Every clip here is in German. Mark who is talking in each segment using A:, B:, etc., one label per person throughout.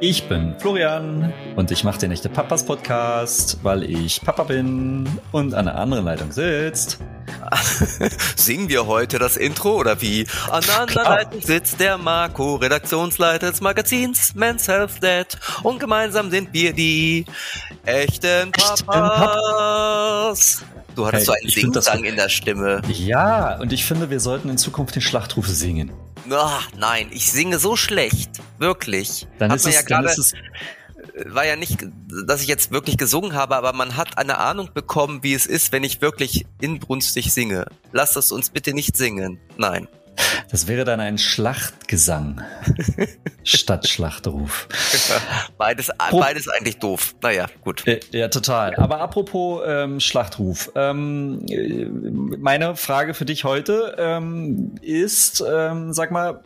A: Ich bin Florian und ich mache den echte Papas Podcast, weil ich Papa bin und an der anderen Leitung sitzt.
B: Singen wir heute das Intro oder wie? An der anderen Leitung sitzt der Marco, Redaktionsleiter des Magazins Men's Health Dad und gemeinsam sind wir die echten Papas. Du hattest hey, so einen Singsang in der Stimme.
A: Ja, und ich finde, wir sollten in Zukunft den Schlachtruf singen.
B: Ach, nein, ich singe so schlecht. Wirklich.
A: Dann ist, es, ja dann ist es
B: war ja nicht, dass ich jetzt wirklich gesungen habe, aber man hat eine Ahnung bekommen, wie es ist, wenn ich wirklich inbrünstig singe. Lass es uns bitte nicht singen. Nein.
A: Das wäre dann ein Schlachtgesang statt Schlachtruf.
B: beides, beides eigentlich doof. Naja, gut.
A: Äh, ja, total. Aber apropos ähm, Schlachtruf. Ähm, meine Frage für dich heute ähm, ist, ähm, sag mal,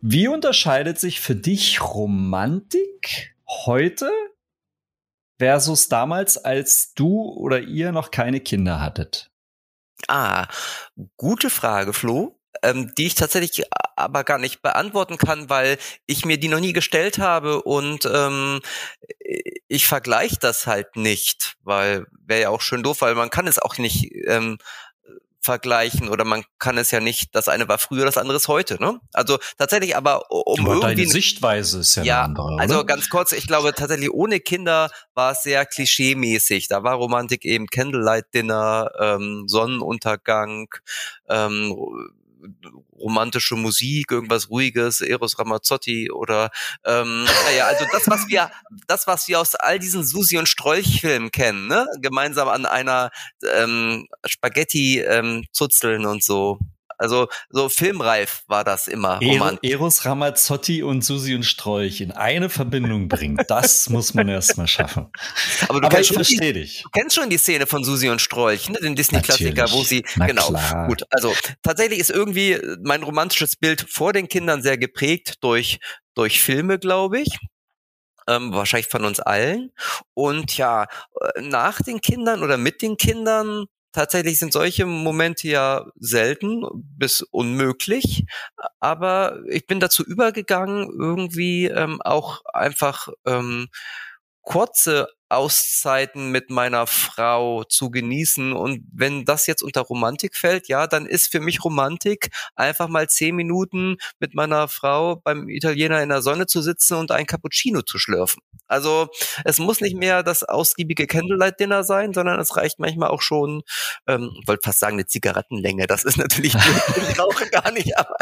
A: wie unterscheidet sich für dich Romantik heute versus damals, als du oder ihr noch keine Kinder hattet?
B: Ah, gute Frage, Flo ähm, die ich tatsächlich aber gar nicht beantworten kann, weil ich mir die noch nie gestellt habe und ähm, ich vergleiche das halt nicht, weil wäre ja auch schön doof, weil man kann es auch nicht ähm, vergleichen oder man kann es ja nicht, das eine war früher, das andere ist heute, ne? Also tatsächlich aber um aber
A: irgendwie deine Sichtweise ist ja, ja eine andere,
B: also ganz kurz, ich glaube tatsächlich ohne Kinder war es sehr klischee-mäßig. Da war Romantik eben Candlelight Dinner, ähm, Sonnenuntergang, ähm, romantische Musik, irgendwas ruhiges, Eros Ramazzotti oder ähm, naja, also das, was wir, das, was wir aus all diesen Susi und Strolch-Filmen kennen, ne? Gemeinsam an einer ähm, Spaghetti ähm, zuzeln und so. Also so filmreif war das immer.
A: Er Eros Ramazzotti und Susi und Strolch in eine Verbindung bringen, das muss man erstmal schaffen.
B: Aber du Aber kennst ich verstehe dich. Du kennst schon die Szene von Susi und Strolch, ne? den Disney-Klassiker, wo sie
A: Na
B: genau.
A: Klar.
B: Gut, also tatsächlich ist irgendwie mein romantisches Bild vor den Kindern sehr geprägt durch durch Filme, glaube ich. Ähm, wahrscheinlich von uns allen. Und ja, äh, nach den Kindern oder mit den Kindern Tatsächlich sind solche Momente ja selten bis unmöglich, aber ich bin dazu übergegangen, irgendwie ähm, auch einfach ähm, kurze Auszeiten mit meiner Frau zu genießen. Und wenn das jetzt unter Romantik fällt, ja, dann ist für mich Romantik einfach mal zehn Minuten mit meiner Frau beim Italiener in der Sonne zu sitzen und ein Cappuccino zu schlürfen. Also es muss nicht mehr das ausgiebige Candlelight-Dinner sein, sondern es reicht manchmal auch schon, ähm, wollte fast sagen, eine Zigarettenlänge. Das ist natürlich, ich rauche gar nicht, aber,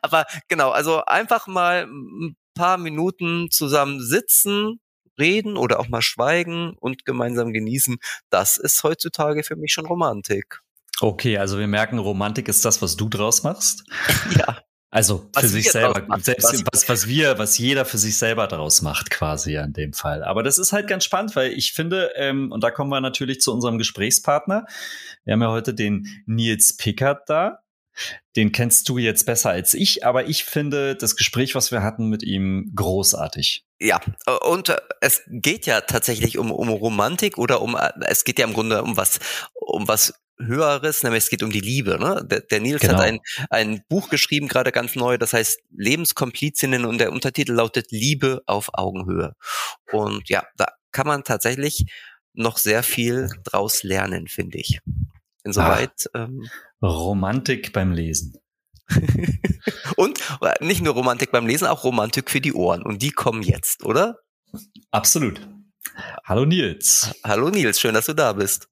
B: aber genau, also einfach mal ein paar Minuten zusammen sitzen, reden oder auch mal schweigen und gemeinsam genießen, das ist heutzutage für mich schon Romantik.
A: Okay, also wir merken, Romantik ist das, was du draus machst.
B: Ja.
A: Also was für sich selber, selbst was, was wir, was jeder für sich selber draus macht, quasi in dem Fall. Aber das ist halt ganz spannend, weil ich finde, ähm, und da kommen wir natürlich zu unserem Gesprächspartner. Wir haben ja heute den Nils Pickert da. Den kennst du jetzt besser als ich, aber ich finde das Gespräch, was wir hatten mit ihm, großartig.
B: Ja, und äh, es geht ja tatsächlich um, um Romantik oder um, äh, es geht ja im Grunde um was, um was Höheres, nämlich es geht um die Liebe. Ne? Der, der Nils genau. hat ein, ein Buch geschrieben, gerade ganz neu, das heißt Lebenskomplizinnen und der Untertitel lautet Liebe auf Augenhöhe. Und ja, da kann man tatsächlich noch sehr viel draus lernen, finde ich. Insoweit.
A: Ah, ähm, Romantik beim Lesen.
B: und nicht nur Romantik beim Lesen, auch Romantik für die Ohren. Und die kommen jetzt, oder?
A: Absolut. Hallo Nils.
B: Hallo Nils, schön, dass du da bist.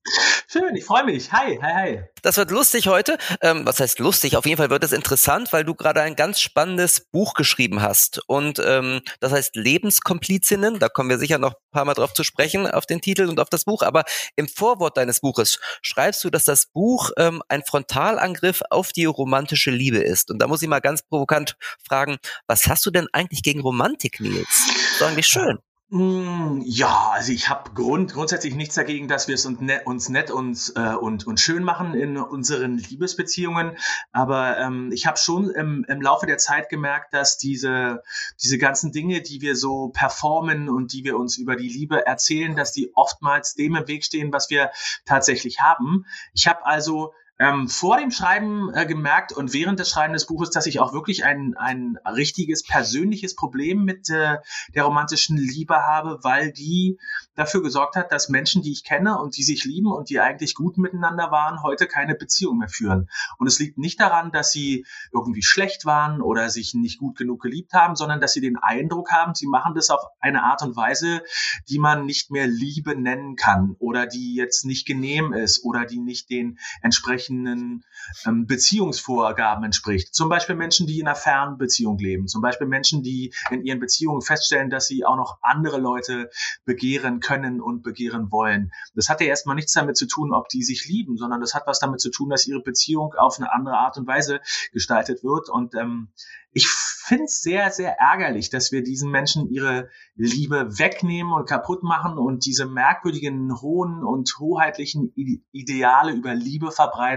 C: Schön, ich freue mich. Hi, hi, hi.
B: Das wird lustig heute. Ähm, was heißt lustig? Auf jeden Fall wird es interessant, weil du gerade ein ganz spannendes Buch geschrieben hast. Und ähm, das heißt Lebenskomplizinnen. Da kommen wir sicher noch ein paar Mal drauf zu sprechen, auf den Titel und auf das Buch. Aber im Vorwort deines Buches schreibst du, dass das Buch ähm, ein Frontalangriff auf die romantische Liebe ist. Und da muss ich mal ganz provokant fragen, was hast du denn eigentlich gegen Romantik, Nils? Das ist eigentlich schön.
C: Hm, ja, also ich habe Grund, grundsätzlich nichts dagegen, dass wir es uns nett, uns nett und, äh, und, und schön machen in unseren Liebesbeziehungen. Aber ähm, ich habe schon im, im Laufe der Zeit gemerkt, dass diese, diese ganzen Dinge, die wir so performen und die wir uns über die Liebe erzählen, dass die oftmals dem im Weg stehen, was wir tatsächlich haben. Ich habe also ähm, vor dem Schreiben äh, gemerkt und während des Schreibens des Buches, dass ich auch wirklich ein, ein richtiges persönliches Problem mit äh, der romantischen Liebe habe, weil die dafür gesorgt hat, dass Menschen, die ich kenne und die sich lieben und die eigentlich gut miteinander waren, heute keine Beziehung mehr führen. Und es liegt nicht daran, dass sie irgendwie schlecht waren oder sich nicht gut genug geliebt haben, sondern dass sie den Eindruck haben, sie machen das auf eine Art und Weise, die man nicht mehr Liebe nennen kann oder die jetzt nicht genehm ist oder die nicht den entsprechenden ähm, Beziehungsvorgaben entspricht. Zum Beispiel Menschen, die in einer Fernbeziehung leben, zum Beispiel Menschen, die in ihren Beziehungen feststellen, dass sie auch noch andere Leute begehren können und begehren wollen. Das hat ja erstmal nichts damit zu tun, ob die sich lieben, sondern das hat was damit zu tun, dass ihre Beziehung auf eine andere Art und Weise gestaltet wird. Und ähm, ich finde es sehr, sehr ärgerlich, dass wir diesen Menschen ihre Liebe wegnehmen und kaputt machen und diese merkwürdigen, hohen und hoheitlichen Ideale über Liebe verbreiten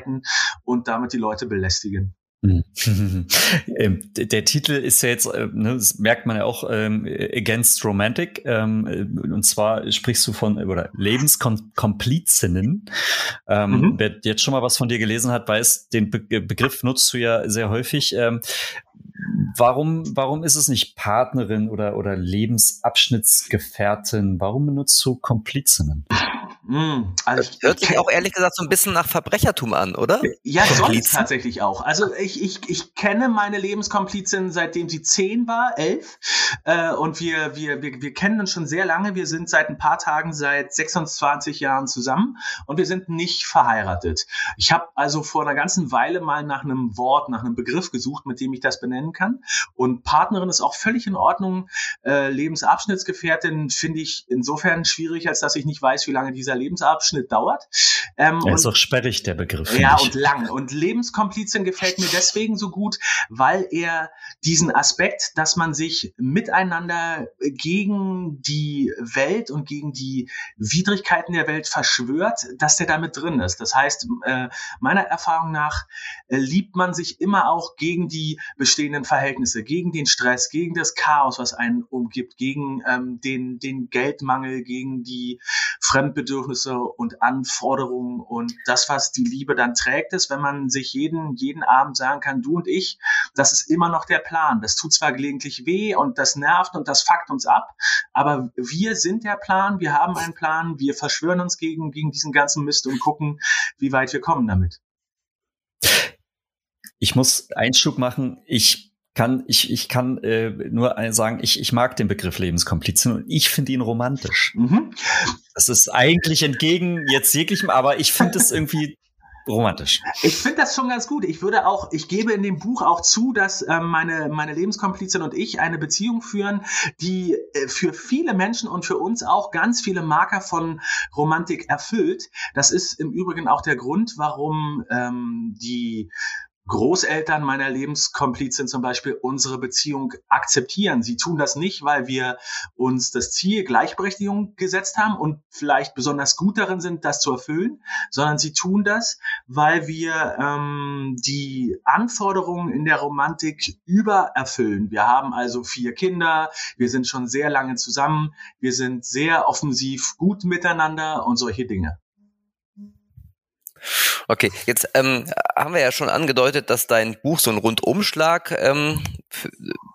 C: und damit die Leute belästigen.
A: Hm. Ähm, der Titel ist ja jetzt, äh, ne, das merkt man ja auch, ähm, Against Romantic. Ähm, äh, und zwar sprichst du von oder Lebenskomplizinnen. Ähm, mhm. Wer jetzt schon mal was von dir gelesen hat, weiß, den Be Begriff nutzt du ja sehr häufig. Warum, warum ist es nicht Partnerin oder, oder Lebensabschnittsgefährtin? Warum benutzt du Komplizinnen?
B: Mm, also das hört sich auch ehrlich gesagt so ein bisschen nach Verbrechertum an, oder?
C: Ja, soll es tatsächlich auch. Also ich, ich, ich kenne meine Lebenskomplizin, seitdem sie zehn war, elf. Äh, und wir, wir, wir, wir kennen uns schon sehr lange. Wir sind seit ein paar Tagen, seit 26 Jahren zusammen und wir sind nicht verheiratet. Ich habe also vor einer ganzen Weile mal nach einem Wort, nach einem Begriff gesucht, mit dem ich das benennen kann. Und Partnerin ist auch völlig in Ordnung. Äh, Lebensabschnittsgefährtin finde ich insofern schwierig, als dass ich nicht weiß, wie lange dieser Lebensabschnitt dauert.
A: Ähm, er ist auch sperrig, der Begriff.
C: Ja, ich. und lang. Und Lebenskomplizin gefällt mir deswegen so gut, weil er diesen Aspekt, dass man sich miteinander gegen die Welt und gegen die Widrigkeiten der Welt verschwört, dass der damit drin ist. Das heißt, äh, meiner Erfahrung nach äh, liebt man sich immer auch gegen die bestehenden Verhältnisse, gegen den Stress, gegen das Chaos, was einen umgibt, gegen ähm, den, den Geldmangel, gegen die Fremdbedürfnisse Bedürfnisse und Anforderungen und das, was die Liebe dann trägt, ist, wenn man sich jeden, jeden Abend sagen kann, du und ich, das ist immer noch der Plan. Das tut zwar gelegentlich weh und das nervt und das fuckt uns ab, aber wir sind der Plan, wir haben einen Plan, wir verschwören uns gegen, gegen diesen ganzen Mist und gucken, wie weit wir kommen damit.
A: Ich muss Einschub machen. Ich kann, ich, ich kann äh, nur sagen, ich, ich mag den Begriff Lebenskomplizin und ich finde ihn romantisch. Mhm. Das ist eigentlich entgegen jetzt jeglichem, aber ich finde es irgendwie romantisch.
C: Ich finde das schon ganz gut. Ich würde auch, ich gebe in dem Buch auch zu, dass äh, meine, meine Lebenskomplizin und ich eine Beziehung führen, die äh, für viele Menschen und für uns auch ganz viele Marker von Romantik erfüllt. Das ist im Übrigen auch der Grund, warum ähm, die Großeltern meiner Lebenskomplizin zum Beispiel unsere Beziehung akzeptieren. Sie tun das nicht, weil wir uns das Ziel Gleichberechtigung gesetzt haben und vielleicht besonders gut darin sind, das zu erfüllen, sondern sie tun das, weil wir ähm, die Anforderungen in der Romantik übererfüllen. Wir haben also vier Kinder, wir sind schon sehr lange zusammen, wir sind sehr offensiv gut miteinander und solche Dinge.
B: Okay, jetzt ähm, haben wir ja schon angedeutet, dass dein Buch so ein Rundumschlag ähm,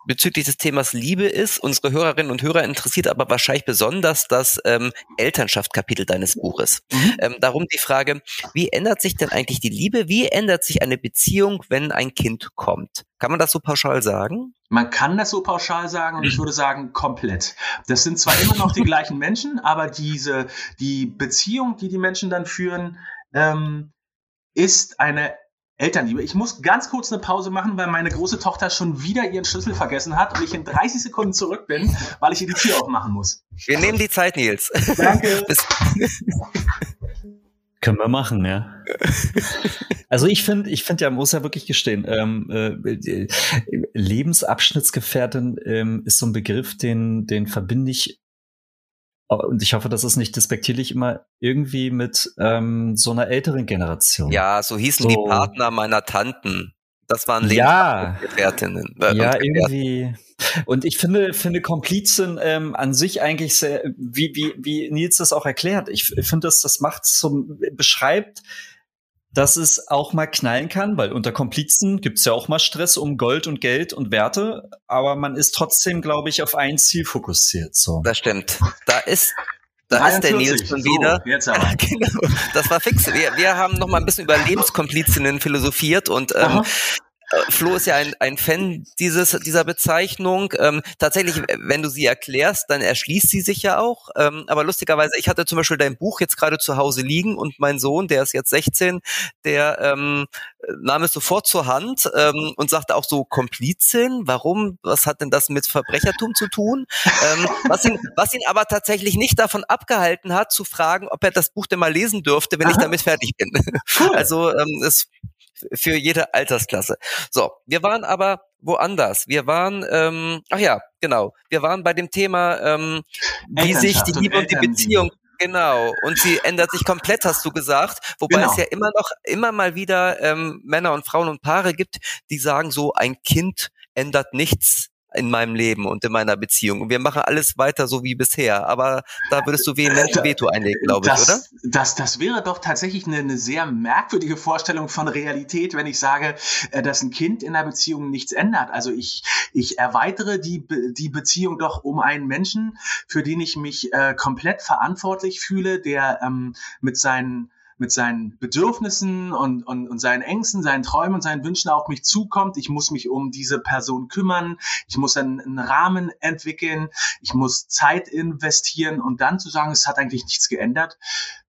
B: bezüglich des Themas Liebe ist. Unsere Hörerinnen und Hörer interessiert aber wahrscheinlich besonders das ähm, Elternschaft-Kapitel deines Buches. Mhm. Ähm, darum die Frage, wie ändert sich denn eigentlich die Liebe? Wie ändert sich eine Beziehung, wenn ein Kind kommt? Kann man das so pauschal sagen?
C: Man kann das so pauschal sagen und ich würde sagen komplett. Das sind zwar immer noch die gleichen Menschen, aber diese die Beziehung, die die Menschen dann führen, ähm, ist eine Elternliebe. Ich muss ganz kurz eine Pause machen, weil meine große Tochter schon wieder ihren Schlüssel vergessen hat und ich in 30 Sekunden zurück bin, weil ich ihr die Tür aufmachen muss.
B: Wir nehmen die Zeit, Nils.
C: Danke.
A: Können wir machen, ja. Also ich finde, ich finde ja, muss ja wirklich gestehen, ähm, äh, Lebensabschnittsgefährtin ähm, ist so ein Begriff, den, den verbinde ich und ich hoffe, das ist nicht despektierlich immer irgendwie mit ähm, so einer älteren Generation.
B: Ja, so hießen so. die Partner meiner Tanten. Das waren
A: ja, Gefährtinnen. Äh, ja, irgendwie. Und ich finde, finde Komplizen ähm, an sich eigentlich sehr, wie, wie, wie Nils das auch erklärt. Ich finde, das, das macht zum, beschreibt dass es auch mal knallen kann, weil unter Komplizen gibt es ja auch mal Stress um Gold und Geld und Werte, aber man ist trotzdem, glaube ich, auf ein Ziel fokussiert. So.
B: Das stimmt. Da ist da 43. ist der Nils schon wieder. So, jetzt aber. genau, das war fix. Wir, wir haben noch mal ein bisschen über Lebenskomplizinnen philosophiert und ähm, äh, Flo ist ja ein, ein Fan dieses, dieser Bezeichnung. Ähm, tatsächlich, wenn du sie erklärst, dann erschließt sie sich ja auch. Ähm, aber lustigerweise, ich hatte zum Beispiel dein Buch jetzt gerade zu Hause liegen und mein Sohn, der ist jetzt 16, der ähm, nahm es sofort zur Hand ähm, und sagte auch so Komplizin. Warum? Was hat denn das mit Verbrechertum zu tun? Ähm, was, ihn, was ihn aber tatsächlich nicht davon abgehalten hat, zu fragen, ob er das Buch denn mal lesen dürfte, wenn Aha. ich damit fertig bin. Cool. Also ähm, es für jede Altersklasse. So, wir waren aber woanders. Wir waren, ähm, ach ja, genau, wir waren bei dem Thema, ähm, wie sich die Liebe und, und die Beziehung Genau, und sie ändert sich komplett, hast du gesagt. Wobei genau. es ja immer noch, immer mal wieder ähm, Männer und Frauen und Paare gibt, die sagen so, ein Kind ändert nichts in meinem Leben und in meiner Beziehung. Und wir machen alles weiter so wie bisher. Aber da würdest du vehement ein Veto einlegen, glaube ich, oder?
C: Das, das wäre doch tatsächlich eine, eine sehr merkwürdige Vorstellung von Realität, wenn ich sage, äh, dass ein Kind in einer Beziehung nichts ändert. Also ich, ich erweitere die, die Beziehung doch um einen Menschen, für den ich mich äh, komplett verantwortlich fühle, der ähm, mit seinen mit seinen Bedürfnissen und, und, und seinen Ängsten, seinen Träumen und seinen Wünschen auf mich zukommt. Ich muss mich um diese Person kümmern. Ich muss einen, einen Rahmen entwickeln. Ich muss Zeit investieren und dann zu sagen, es hat eigentlich nichts geändert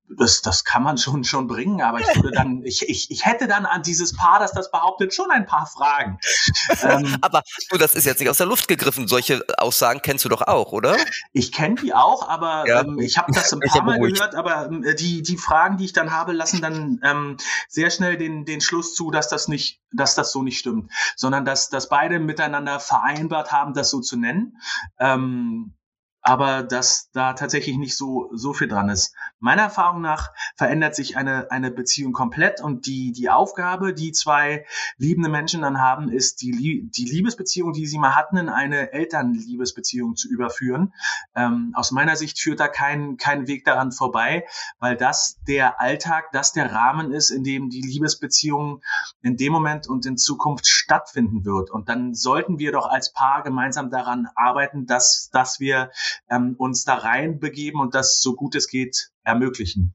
C: das, das kann man schon, schon bringen, aber ich würde dann, ich, ich, ich hätte dann an dieses Paar, das das behauptet, schon ein paar Fragen.
B: ähm, aber du, das ist jetzt nicht aus der Luft gegriffen. Solche Aussagen kennst du doch auch, oder?
C: Ich kenne die auch, aber ja. ähm, ich habe das ein paar Mal gehört, aber ähm, die, die Fragen, die ich dann habe, lassen dann ähm, sehr schnell den, den Schluss zu, dass das nicht, dass das so nicht stimmt, sondern dass, dass beide miteinander vereinbart haben, das so zu nennen. Ähm, aber dass da tatsächlich nicht so, so viel dran ist. Meiner Erfahrung nach verändert sich eine, eine Beziehung komplett und die, die Aufgabe, die zwei liebende Menschen dann haben, ist, die, die Liebesbeziehung, die sie mal hatten, in eine Elternliebesbeziehung zu überführen. Ähm, aus meiner Sicht führt da kein, kein Weg daran vorbei, weil das der Alltag, das der Rahmen ist, in dem die Liebesbeziehung in dem Moment und in Zukunft stattfinden wird. Und dann sollten wir doch als Paar gemeinsam daran arbeiten, dass, dass wir ähm, uns da reinbegeben und das so gut es geht ermöglichen.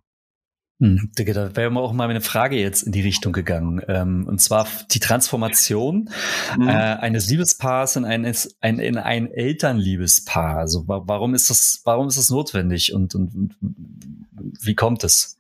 A: Hm, da wäre auch mal eine Frage jetzt in die Richtung gegangen. Ähm, und zwar die Transformation mhm. äh, eines Liebespaars in ein, ein, in ein Elternliebespaar. Also warum ist das, warum ist das notwendig und, und, und wie kommt es?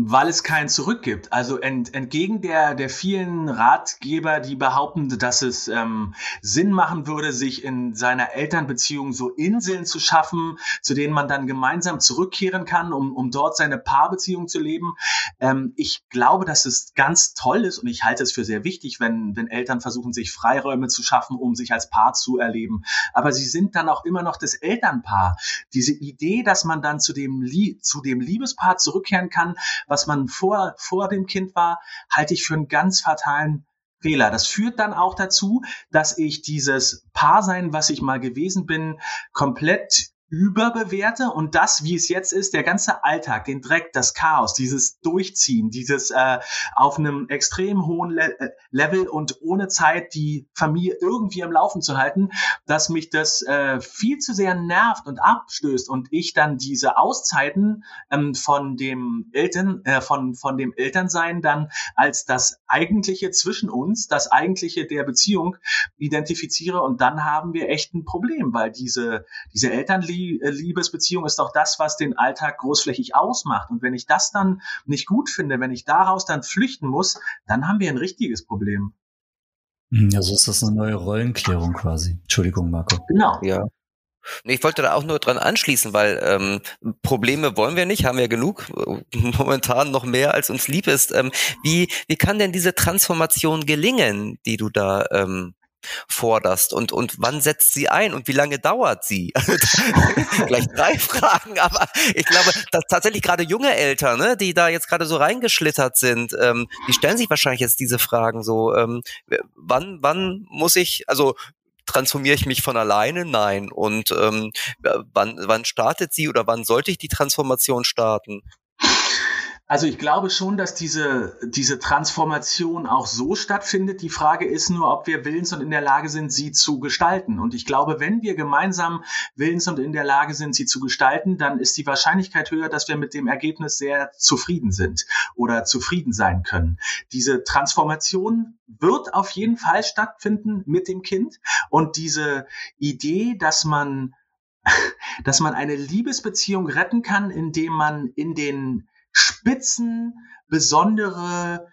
C: weil es kein Zurück gibt. Also ent, entgegen der, der vielen Ratgeber, die behaupten, dass es ähm, Sinn machen würde, sich in seiner Elternbeziehung so Inseln zu schaffen, zu denen man dann gemeinsam zurückkehren kann, um, um dort seine Paarbeziehung zu leben. Ähm, ich glaube, dass es ganz toll ist und ich halte es für sehr wichtig, wenn, wenn Eltern versuchen, sich Freiräume zu schaffen, um sich als Paar zu erleben. Aber sie sind dann auch immer noch das Elternpaar. Diese Idee, dass man dann zu dem, zu dem Liebespaar zurückkehren kann, was man vor, vor dem Kind war, halte ich für einen ganz fatalen Fehler. Das führt dann auch dazu, dass ich dieses Paar sein, was ich mal gewesen bin, komplett überbewerte und das, wie es jetzt ist, der ganze Alltag, den Dreck, das Chaos, dieses Durchziehen, dieses äh, auf einem extrem hohen Le äh, Level und ohne Zeit die Familie irgendwie am Laufen zu halten, dass mich das äh, viel zu sehr nervt und abstößt und ich dann diese Auszeiten ähm, von dem Eltern, äh, von von dem Elternsein dann als das eigentliche zwischen uns, das eigentliche der Beziehung identifiziere und dann haben wir echt ein Problem, weil diese diese Elternliebe äh, Liebesbeziehung ist doch das, was den Alltag großflächig ausmacht. Und wenn ich das dann nicht gut finde, wenn ich daraus dann flüchten muss, dann haben wir ein richtiges Problem.
A: Hm, also ist das eine neue Rollenklärung quasi. Entschuldigung, Marco.
B: Genau. Ja. Ich wollte da auch nur dran anschließen, weil ähm, Probleme wollen wir nicht, haben wir genug, momentan noch mehr als uns lieb ist. Ähm, wie, wie kann denn diese Transformation gelingen, die du da ähm, forderst und, und wann setzt sie ein und wie lange dauert sie? Gleich drei Fragen, aber ich glaube, dass tatsächlich gerade junge Eltern, ne, die da jetzt gerade so reingeschlittert sind, ähm, die stellen sich wahrscheinlich jetzt diese Fragen so, ähm, wann, wann muss ich, also transformiere ich mich von alleine? Nein. Und ähm, wann, wann startet sie oder wann sollte ich die Transformation starten?
C: Also ich glaube schon, dass diese, diese Transformation auch so stattfindet. Die Frage ist nur, ob wir willens und in der Lage sind, sie zu gestalten. Und ich glaube, wenn wir gemeinsam willens und in der Lage sind, sie zu gestalten, dann ist die Wahrscheinlichkeit höher, dass wir mit dem Ergebnis sehr zufrieden sind oder zufrieden sein können. Diese Transformation wird auf jeden Fall stattfinden mit dem Kind. Und diese Idee, dass man dass man eine Liebesbeziehung retten kann, indem man in den Spitzen besondere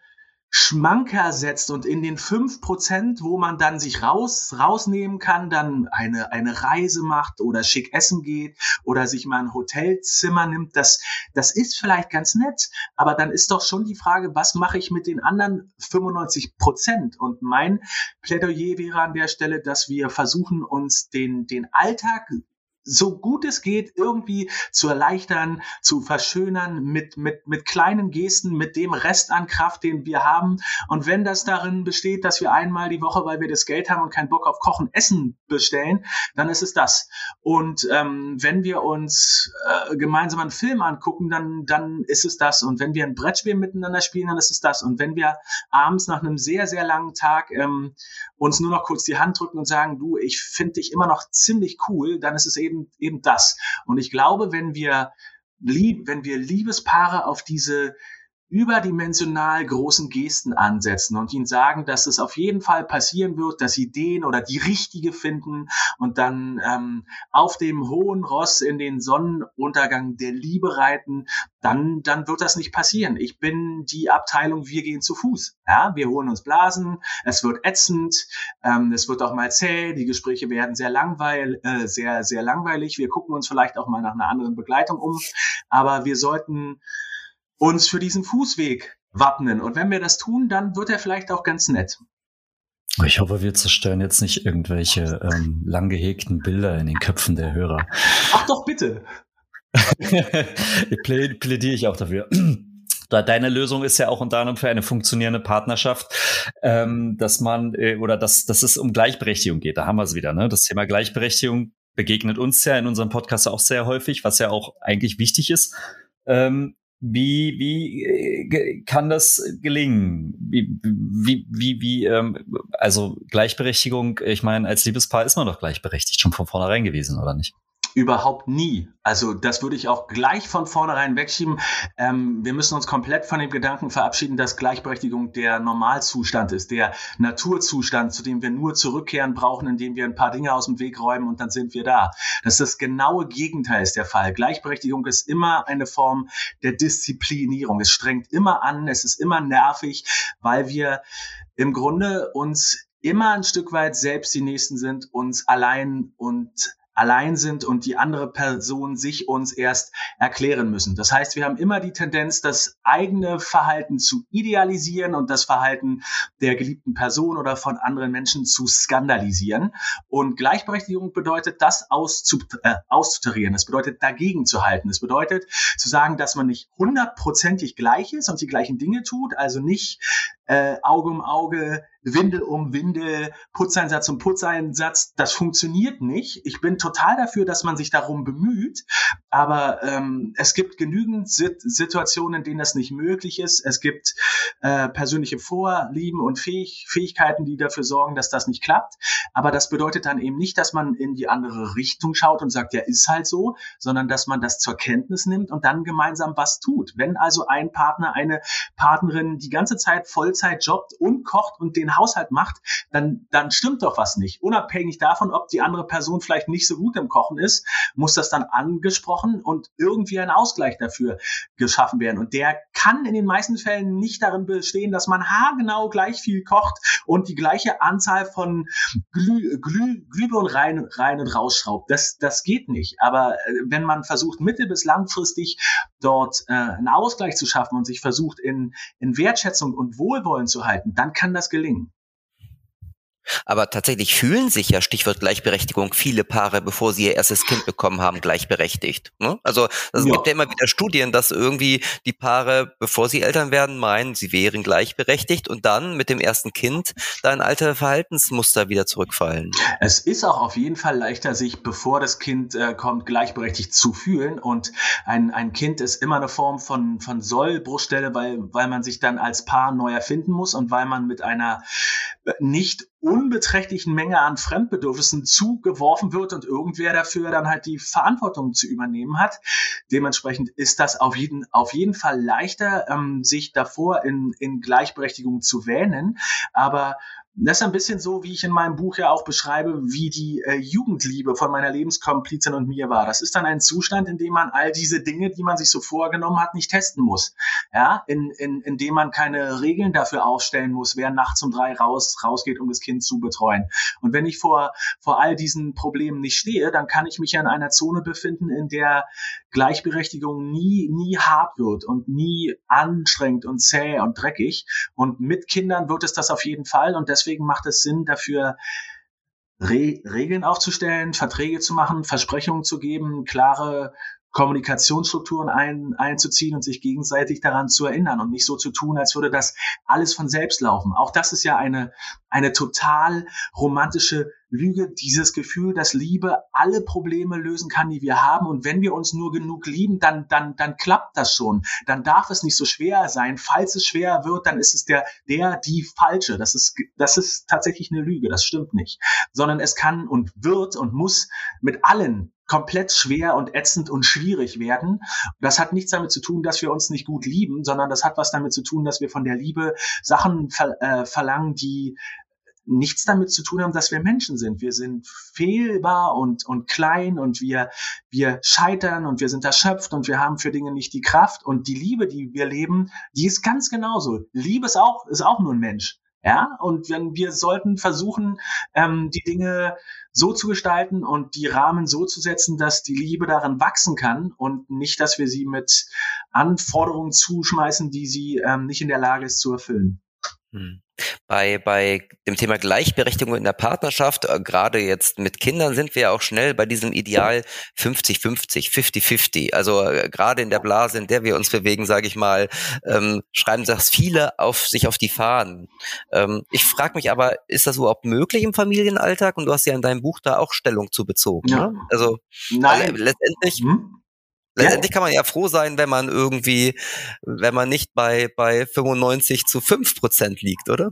C: Schmanker setzt und in den fünf Prozent, wo man dann sich raus, rausnehmen kann, dann eine, eine Reise macht oder schick essen geht oder sich mal ein Hotelzimmer nimmt, das, das ist vielleicht ganz nett, aber dann ist doch schon die Frage, was mache ich mit den anderen 95 Prozent? Und mein Plädoyer wäre an der Stelle, dass wir versuchen, uns den, den Alltag so gut es geht, irgendwie zu erleichtern, zu verschönern mit, mit, mit kleinen Gesten, mit dem Rest an Kraft, den wir haben. Und wenn das darin besteht, dass wir einmal die Woche, weil wir das Geld haben und keinen Bock auf Kochen, Essen bestellen, dann ist es das. Und ähm, wenn wir uns äh, gemeinsam einen Film angucken, dann, dann ist es das. Und wenn wir ein Brettspiel miteinander spielen, dann ist es das. Und wenn wir abends nach einem sehr, sehr langen Tag ähm, uns nur noch kurz die Hand drücken und sagen, du, ich finde dich immer noch ziemlich cool, dann ist es eben eben, eben das. Und ich glaube, wenn wir, lieb, wenn wir Liebespaare auf diese überdimensional großen Gesten ansetzen und ihnen sagen, dass es auf jeden Fall passieren wird, dass sie den oder die richtige finden und dann ähm, auf dem hohen Ross in den Sonnenuntergang der Liebe reiten, dann, dann wird das nicht passieren. Ich bin die Abteilung, wir gehen zu Fuß. Ja, wir holen uns Blasen, es wird ätzend, ähm, es wird auch mal zäh, die Gespräche werden sehr langweil, äh, sehr, sehr langweilig. Wir gucken uns vielleicht auch mal nach einer anderen Begleitung um, aber wir sollten uns für diesen Fußweg wappnen. Und wenn wir das tun, dann wird er vielleicht auch ganz nett.
A: Ich hoffe, wir zerstören jetzt nicht irgendwelche ähm, lang gehegten Bilder in den Köpfen der Hörer.
C: Ach doch, bitte.
A: plädiere ich auch dafür. Deine Lösung ist ja auch unter anderem für eine funktionierende Partnerschaft, ähm, dass man äh, oder dass, dass es um Gleichberechtigung geht. Da haben wir es wieder. Ne? Das Thema Gleichberechtigung begegnet uns ja in unserem Podcast auch sehr häufig, was ja auch eigentlich wichtig ist. Ähm, wie, wie äh, kann das gelingen? Wie, wie, wie, wie ähm, also Gleichberechtigung, ich meine, als Liebespaar ist man doch gleichberechtigt schon von vornherein gewesen, oder nicht?
C: Überhaupt nie. Also das würde ich auch gleich von vornherein wegschieben. Ähm, wir müssen uns komplett von dem Gedanken verabschieden, dass Gleichberechtigung der Normalzustand ist, der Naturzustand, zu dem wir nur zurückkehren brauchen, indem wir ein paar Dinge aus dem Weg räumen und dann sind wir da. Das ist das genaue Gegenteil ist der Fall. Gleichberechtigung ist immer eine Form der Disziplinierung. Es strengt immer an, es ist immer nervig, weil wir im Grunde uns immer ein Stück weit selbst die Nächsten sind, uns allein und allein sind und die andere Person sich uns erst erklären müssen. Das heißt, wir haben immer die Tendenz, das eigene Verhalten zu idealisieren und das Verhalten der geliebten Person oder von anderen Menschen zu skandalisieren. Und Gleichberechtigung bedeutet, das auszu äh, auszutarieren. Es bedeutet, dagegen zu halten. Es bedeutet, zu sagen, dass man nicht hundertprozentig gleich ist und die gleichen Dinge tut, also nicht äh, Auge um Auge, Windel um Windel, Putzeinsatz um Putzeinsatz. Das funktioniert nicht. Ich bin total dafür, dass man sich darum bemüht, aber ähm, es gibt genügend Sit Situationen, in denen das nicht möglich ist. Es gibt äh, persönliche Vorlieben und Fähig Fähigkeiten, die dafür sorgen, dass das nicht klappt. Aber das bedeutet dann eben nicht, dass man in die andere Richtung schaut und sagt, ja, ist halt so, sondern dass man das zur Kenntnis nimmt und dann gemeinsam was tut. Wenn also ein Partner, eine Partnerin die ganze Zeit voll Vollzeit jobbt und kocht und den Haushalt macht, dann, dann stimmt doch was nicht. Unabhängig davon, ob die andere Person vielleicht nicht so gut im Kochen ist, muss das dann angesprochen und irgendwie ein Ausgleich dafür geschaffen werden. Und der kann in den meisten Fällen nicht darin bestehen, dass man haargenau gleich viel kocht und die gleiche Anzahl von Glüh, Glüh, Glühbirnen rein, rein und rausschraubt. Das, das geht nicht. Aber äh, wenn man versucht, mittel- bis langfristig dort äh, einen Ausgleich zu schaffen und sich versucht, in, in Wertschätzung und Wohlwollen zu halten, dann kann das gelingen.
B: Aber tatsächlich fühlen sich ja, Stichwort Gleichberechtigung, viele Paare, bevor sie ihr erstes Kind bekommen haben, gleichberechtigt. Ne? Also es ja. gibt ja immer wieder Studien, dass irgendwie die Paare, bevor sie Eltern werden, meinen, sie wären gleichberechtigt und dann mit dem ersten Kind da in alte Verhaltensmuster wieder zurückfallen.
C: Es ist auch auf jeden Fall leichter, sich, bevor das Kind äh, kommt, gleichberechtigt zu fühlen. Und ein, ein Kind ist immer eine Form von, von Soll-Bruchstelle, weil, weil man sich dann als Paar neu erfinden muss und weil man mit einer nicht unbeträchtlichen Menge an Fremdbedürfnissen zugeworfen wird und irgendwer dafür dann halt die Verantwortung zu übernehmen hat. Dementsprechend ist das auf jeden, auf jeden Fall leichter, ähm, sich davor in, in Gleichberechtigung zu wähnen. Aber das ist ein bisschen so, wie ich in meinem Buch ja auch beschreibe, wie die äh, Jugendliebe von meiner Lebenskomplizin und mir war. Das ist dann ein Zustand, in dem man all diese Dinge, die man sich so vorgenommen hat, nicht testen muss. Ja, in, in, in dem man keine Regeln dafür aufstellen muss, wer nachts um drei raus, rausgeht, um das Kind zu betreuen. Und wenn ich vor, vor all diesen Problemen nicht stehe, dann kann ich mich ja in einer Zone befinden, in der Gleichberechtigung nie, nie hart wird und nie anstrengend und zäh und dreckig. Und mit Kindern wird es das auf jeden Fall. Und deswegen deswegen macht es Sinn, dafür Re Regeln aufzustellen, Verträge zu machen, Versprechungen zu geben, klare Kommunikationsstrukturen ein, einzuziehen und sich gegenseitig daran zu erinnern und nicht so zu tun, als würde das alles von selbst laufen. Auch das ist ja eine, eine total romantische Lüge, dieses Gefühl, dass Liebe alle Probleme lösen kann, die wir haben. Und wenn wir uns nur genug lieben, dann, dann, dann klappt das schon. Dann darf es nicht so schwer sein. Falls es schwer wird, dann ist es der, der, die falsche. Das ist, das ist tatsächlich eine Lüge. Das stimmt nicht. Sondern es kann und wird und muss mit allen komplett schwer und ätzend und schwierig werden. Das hat nichts damit zu tun, dass wir uns nicht gut lieben, sondern das hat was damit zu tun, dass wir von der Liebe Sachen ver äh, verlangen, die nichts damit zu tun haben, dass wir Menschen sind. Wir sind fehlbar und, und klein und wir, wir scheitern und wir sind erschöpft und wir haben für Dinge nicht die Kraft. Und die Liebe, die wir leben, die ist ganz genauso. Liebe ist auch, ist auch nur ein Mensch. Ja, und wenn wir sollten versuchen, ähm, die Dinge so zu gestalten und die Rahmen so zu setzen, dass die Liebe darin wachsen kann und nicht, dass wir sie mit Anforderungen zuschmeißen, die sie ähm, nicht in der Lage ist zu erfüllen.
B: Hm. Bei, bei dem Thema Gleichberechtigung in der Partnerschaft, äh, gerade jetzt mit Kindern, sind wir ja auch schnell bei diesem Ideal 50-50, 50-50. Also äh, gerade in der Blase, in der wir uns bewegen, sage ich mal, ähm, schreiben das viele auf sich auf die Fahnen. Ähm, ich frage mich aber, ist das überhaupt möglich im Familienalltag? Und du hast ja in deinem Buch da auch Stellung zu bezogen. Ja. Ne? Also Nein. letztendlich. Hm? Letztendlich kann man ja froh sein, wenn man irgendwie, wenn man nicht bei, bei 95 zu 5 Prozent liegt, oder?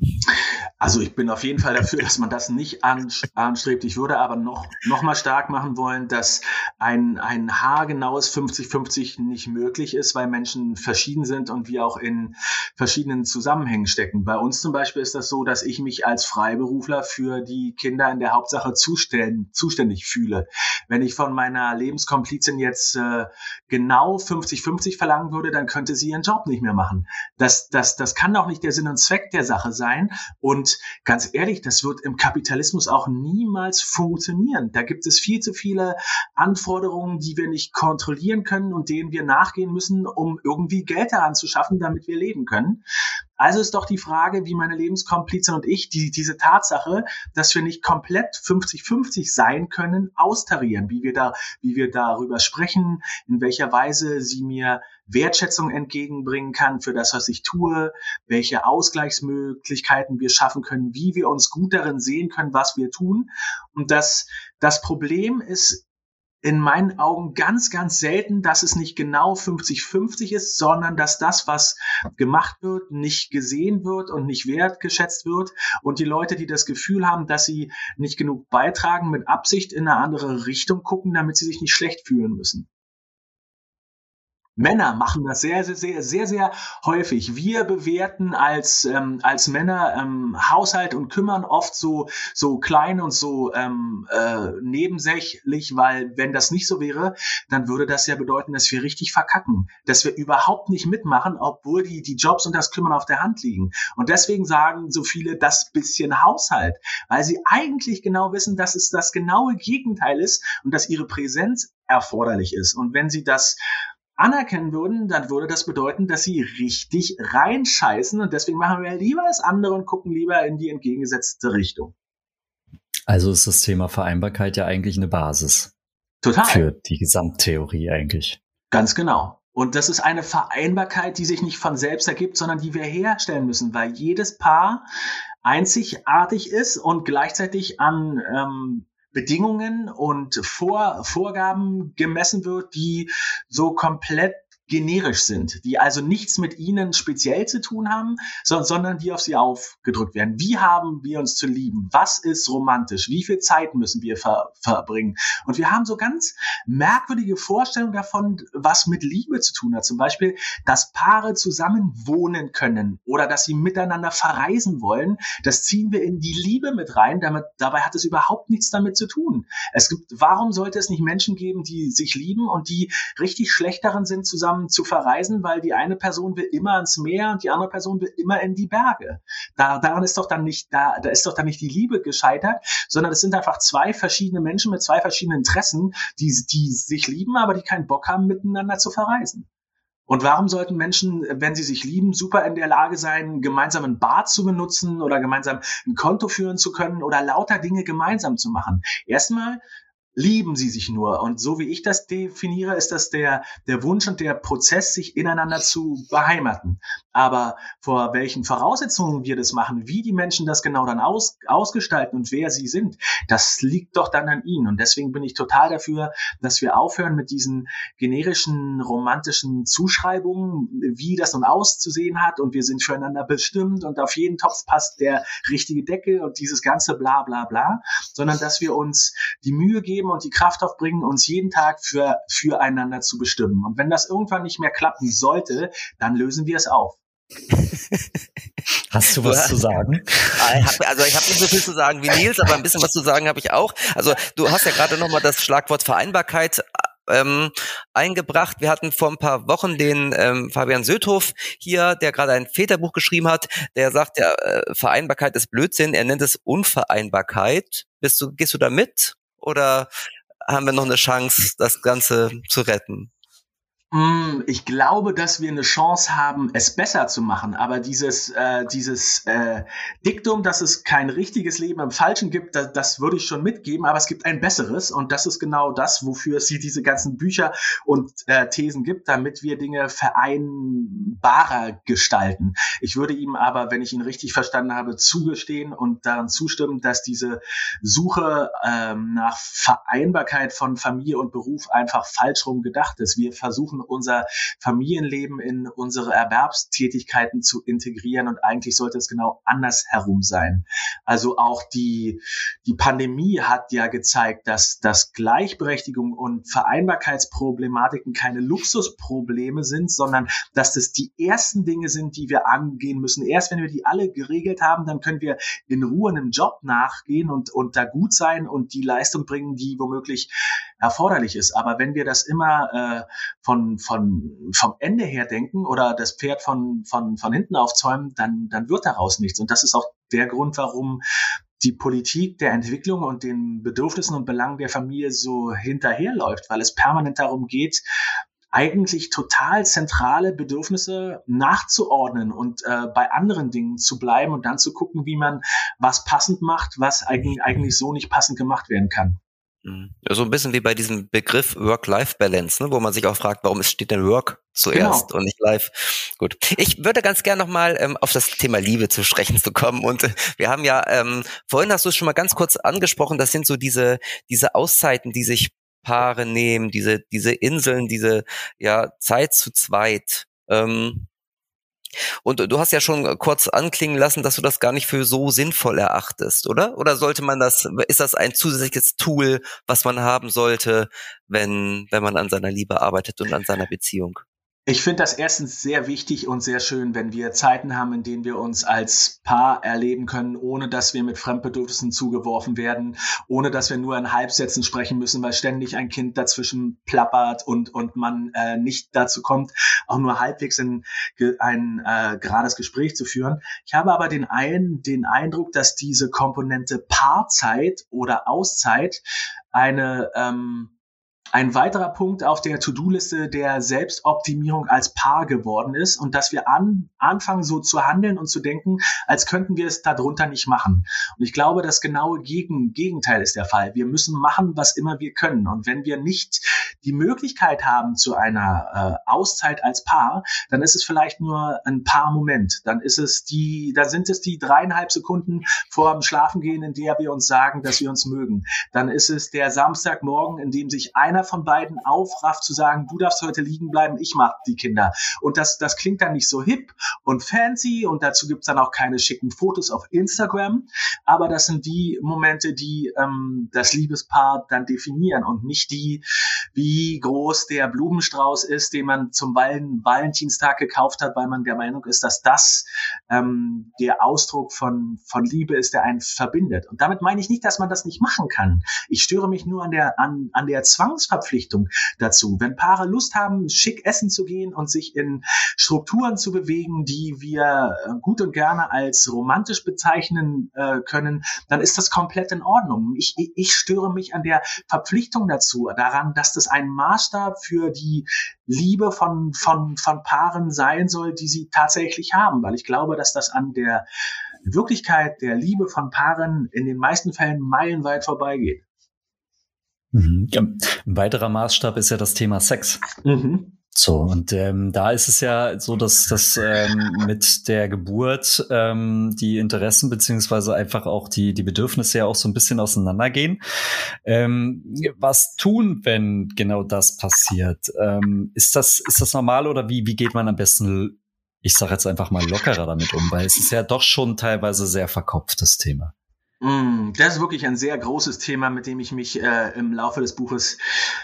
C: Also ich bin auf jeden Fall dafür, dass man das nicht anstrebt. Ich würde aber noch, noch mal stark machen wollen, dass ein, ein haargenaues 50-50 nicht möglich ist, weil Menschen verschieden sind und wir auch in verschiedenen Zusammenhängen stecken. Bei uns zum Beispiel ist das so, dass ich mich als Freiberufler für die Kinder in der Hauptsache zuständig fühle. Wenn ich von meiner Lebenskomplizin jetzt äh, genau 50-50 verlangen würde, dann könnte sie ihren Job nicht mehr machen. Das, das, das kann doch nicht der Sinn und Zweck der Sache sein. Und ganz ehrlich, das wird im Kapitalismus auch niemals funktionieren. Da gibt es viel zu viele Anforderungen, die wir nicht kontrollieren können und denen wir nachgehen müssen, um irgendwie Geld daran zu schaffen, damit wir leben können. Also ist doch die Frage, wie meine Lebenskomplizin und ich die, diese Tatsache, dass wir nicht komplett 50-50 sein können, austarieren, wie wir da, wie wir darüber sprechen, in welcher Weise sie mir Wertschätzung entgegenbringen kann für das, was ich tue, welche Ausgleichsmöglichkeiten wir schaffen können, wie wir uns gut darin sehen können, was wir tun. Und das, das Problem ist in meinen Augen ganz, ganz selten, dass es nicht genau 50-50 ist, sondern dass das, was gemacht wird, nicht gesehen wird und nicht wertgeschätzt wird und die Leute, die das Gefühl haben, dass sie nicht genug beitragen, mit Absicht in eine andere Richtung gucken, damit sie sich nicht schlecht fühlen müssen. Männer machen das sehr, sehr, sehr, sehr, sehr häufig. Wir bewerten als, ähm, als Männer ähm, Haushalt und kümmern oft so, so klein und so ähm, äh, nebensächlich, weil wenn das nicht so wäre, dann würde das ja bedeuten, dass wir richtig verkacken, dass wir überhaupt nicht mitmachen, obwohl die, die Jobs und das Kümmern auf der Hand liegen. Und deswegen sagen so viele das bisschen Haushalt, weil sie eigentlich genau wissen, dass es das genaue Gegenteil ist und dass ihre Präsenz erforderlich ist. Und wenn sie das anerkennen würden, dann würde das bedeuten, dass sie richtig reinscheißen und deswegen machen wir lieber das andere und gucken lieber in die entgegengesetzte Richtung.
A: Also ist das Thema Vereinbarkeit ja eigentlich eine Basis.
C: Total.
A: Für die Gesamttheorie eigentlich.
C: Ganz genau. Und das ist eine Vereinbarkeit, die sich nicht von selbst ergibt, sondern die wir herstellen müssen, weil jedes Paar einzigartig ist und gleichzeitig an ähm, Bedingungen und Vor Vorgaben gemessen wird, die so komplett generisch sind, die also nichts mit ihnen speziell zu tun haben, so, sondern die auf sie aufgedrückt werden. Wie haben wir uns zu lieben? Was ist romantisch? Wie viel Zeit müssen wir ver verbringen? Und wir haben so ganz merkwürdige Vorstellungen davon, was mit Liebe zu tun hat. Zum Beispiel, dass Paare zusammen wohnen können oder dass sie miteinander verreisen wollen. Das ziehen wir in die Liebe mit rein. Damit, dabei hat es überhaupt nichts damit zu tun. Es gibt, warum sollte es nicht Menschen geben, die sich lieben und die richtig schlecht darin sind, zusammen zu verreisen, weil die eine Person will immer ans Meer und die andere Person will immer in die Berge. Da, daran ist doch dann nicht, da, da ist doch dann nicht die Liebe gescheitert, sondern es sind einfach zwei verschiedene Menschen mit zwei verschiedenen Interessen, die, die sich lieben, aber die keinen Bock haben, miteinander zu verreisen. Und warum sollten Menschen, wenn sie sich lieben, super in der Lage sein, gemeinsam ein Bad zu benutzen oder gemeinsam ein Konto führen zu können oder lauter Dinge gemeinsam zu machen? Erstmal lieben sie sich nur. Und so wie ich das definiere, ist das der, der Wunsch und der Prozess, sich ineinander zu beheimaten. Aber vor welchen Voraussetzungen wir das machen, wie die Menschen das genau dann aus, ausgestalten und wer sie sind, das liegt doch dann an ihnen. Und deswegen bin ich total dafür, dass wir aufhören mit diesen generischen romantischen Zuschreibungen, wie das nun auszusehen hat und wir sind füreinander bestimmt und auf jeden Topf passt der richtige Deckel und dieses ganze bla bla bla, sondern dass wir uns die Mühe geben, und die Kraft aufbringen, uns jeden Tag für, füreinander zu bestimmen. Und wenn das irgendwann nicht mehr klappen sollte, dann lösen wir es auf.
A: Hast du was zu sagen?
B: Also ich habe nicht so viel zu sagen wie Nils, aber ein bisschen was zu sagen habe ich auch. Also du hast ja gerade nochmal das Schlagwort Vereinbarkeit ähm, eingebracht. Wir hatten vor ein paar Wochen den ähm, Fabian Söthoff hier, der gerade ein Väterbuch geschrieben hat. Der sagt, ja, äh, Vereinbarkeit ist Blödsinn. Er nennt es Unvereinbarkeit. Bist du, gehst du da mit? oder haben wir noch eine Chance, das Ganze zu retten?
C: Mm, ich glaube, dass wir eine Chance haben, es besser zu machen. Aber dieses, äh, dieses äh, Diktum, dass es kein richtiges Leben im Falschen gibt, das, das würde ich schon mitgeben. Aber es gibt ein besseres. Und das ist genau das, wofür es diese ganzen Bücher und äh, Thesen gibt, damit wir Dinge vereinbarer gestalten. Ich würde ihm aber, wenn ich ihn richtig verstanden habe, zugestehen und daran zustimmen, dass diese Suche ähm, nach Vereinbarkeit von Familie und Beruf einfach falsch rum gedacht ist. Wir versuchen unser Familienleben in unsere Erwerbstätigkeiten zu integrieren und eigentlich sollte es genau andersherum sein. Also auch die, die Pandemie hat ja gezeigt, dass, dass Gleichberechtigung und Vereinbarkeitsproblematiken keine Luxusprobleme sind, sondern dass das die ersten Dinge sind, die wir angehen müssen. Erst wenn wir die alle geregelt haben, dann können wir in Ruhe einem Job nachgehen und, und da gut sein und die Leistung bringen, die womöglich erforderlich ist. Aber wenn wir das immer äh, von, von, vom Ende her denken oder das Pferd von, von, von hinten aufzäumen, dann, dann wird daraus nichts. Und das ist auch der Grund, warum die Politik der Entwicklung und den Bedürfnissen und Belangen der Familie so hinterherläuft, weil es permanent darum geht, eigentlich total zentrale Bedürfnisse nachzuordnen und äh, bei anderen Dingen zu bleiben und dann zu gucken, wie man was passend macht, was eigentlich, eigentlich so nicht passend gemacht werden kann.
B: Mhm. So ein bisschen wie bei diesem Begriff Work-Life-Balance, ne, wo man sich auch fragt, warum steht denn Work zuerst genau. und nicht Life? Gut. Ich würde ganz gerne nochmal ähm, auf das Thema Liebe zu sprechen zu kommen. Und äh, wir haben ja, ähm, vorhin hast du es schon mal ganz kurz angesprochen, das sind so diese, diese Auszeiten, die sich Paare nehmen, diese, diese Inseln, diese ja, Zeit zu zweit. Ähm, und du hast ja schon kurz anklingen lassen, dass du das gar nicht für so sinnvoll erachtest, oder? Oder sollte man das, ist das ein zusätzliches Tool, was man haben sollte, wenn, wenn man an seiner Liebe arbeitet und an seiner Beziehung?
C: Ich finde das erstens sehr wichtig und sehr schön, wenn wir Zeiten haben, in denen wir uns als Paar erleben können, ohne dass wir mit Fremdbedürfnissen zugeworfen werden, ohne dass wir nur in Halbsätzen sprechen müssen, weil ständig ein Kind dazwischen plappert und, und man äh, nicht dazu kommt, auch nur halbwegs in, ein äh, gerades Gespräch zu führen. Ich habe aber den, einen, den Eindruck, dass diese Komponente Paarzeit oder Auszeit eine ähm, ein weiterer Punkt auf der To-Do-Liste der Selbstoptimierung als Paar geworden ist und dass wir an, anfangen so zu handeln und zu denken, als könnten wir es darunter nicht machen. Und ich glaube, das genaue Gegen, Gegenteil ist der Fall. Wir müssen machen, was immer wir können. Und wenn wir nicht die Möglichkeit haben zu einer äh, Auszeit als Paar, dann ist es vielleicht nur ein paar Moment. Dann ist es die, da sind es die dreieinhalb Sekunden vor dem Schlafengehen, in der wir uns sagen, dass wir uns mögen. Dann ist es der Samstagmorgen, in dem sich einer von beiden aufrafft zu sagen, du darfst heute liegen bleiben, ich mach die Kinder. Und das, das klingt dann nicht so hip und fancy und dazu gibt's dann auch keine schicken Fotos auf Instagram. Aber das sind die Momente, die ähm, das Liebespaar dann definieren und nicht die, wie groß der Blumenstrauß ist, den man zum Valentinstag gekauft hat, weil man der Meinung ist, dass das ähm, der Ausdruck von, von Liebe ist, der einen verbindet. Und damit meine ich nicht, dass man das nicht machen kann. Ich störe mich nur an der, an, an der Zwangsverpflichtung dazu. Wenn Paare Lust haben, schick essen zu gehen und sich in Strukturen zu bewegen, die wir äh, gut und gerne als romantisch bezeichnen äh, können, dann ist das komplett in Ordnung. Ich, ich, ich störe mich an der Verpflichtung dazu, daran, dass das ein Maßstab für die Liebe von, von, von Paaren sein soll, die sie tatsächlich haben, weil ich glaube, dass das an der Wirklichkeit der Liebe von Paaren in den meisten Fällen meilenweit vorbeigeht.
A: Mhm. Ein weiterer Maßstab ist ja das Thema Sex. Mhm. So, und ähm, da ist es ja so, dass das ähm, mit der Geburt ähm, die Interessen beziehungsweise einfach auch die, die Bedürfnisse ja auch so ein bisschen auseinandergehen. Ähm, was tun, wenn genau das passiert? Ähm, ist, das, ist das normal oder wie, wie geht man am besten, ich sage jetzt einfach mal lockerer damit um? Weil es ist ja doch schon teilweise sehr verkopftes Thema.
C: Mm, das ist wirklich ein sehr großes Thema, mit dem ich mich äh, im Laufe des Buches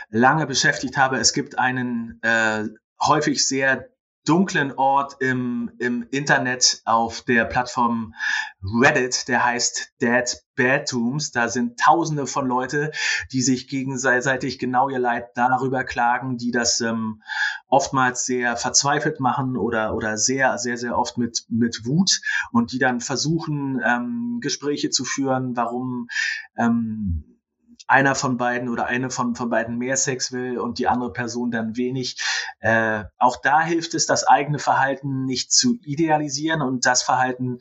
C: lange beschäftigt habe. Es gibt einen äh, häufig sehr dunklen Ort im, im Internet auf der Plattform Reddit, der heißt Dead Bedrooms. Da sind tausende von Leute, die sich gegenseitig genau ihr Leid darüber klagen, die das ähm, oftmals sehr verzweifelt machen oder, oder sehr, sehr, sehr oft mit, mit Wut und die dann versuchen, ähm, Gespräche zu führen, warum ähm, einer von beiden oder eine von, von beiden mehr Sex will und die andere Person dann wenig. Äh, auch da hilft es, das eigene Verhalten nicht zu idealisieren und das Verhalten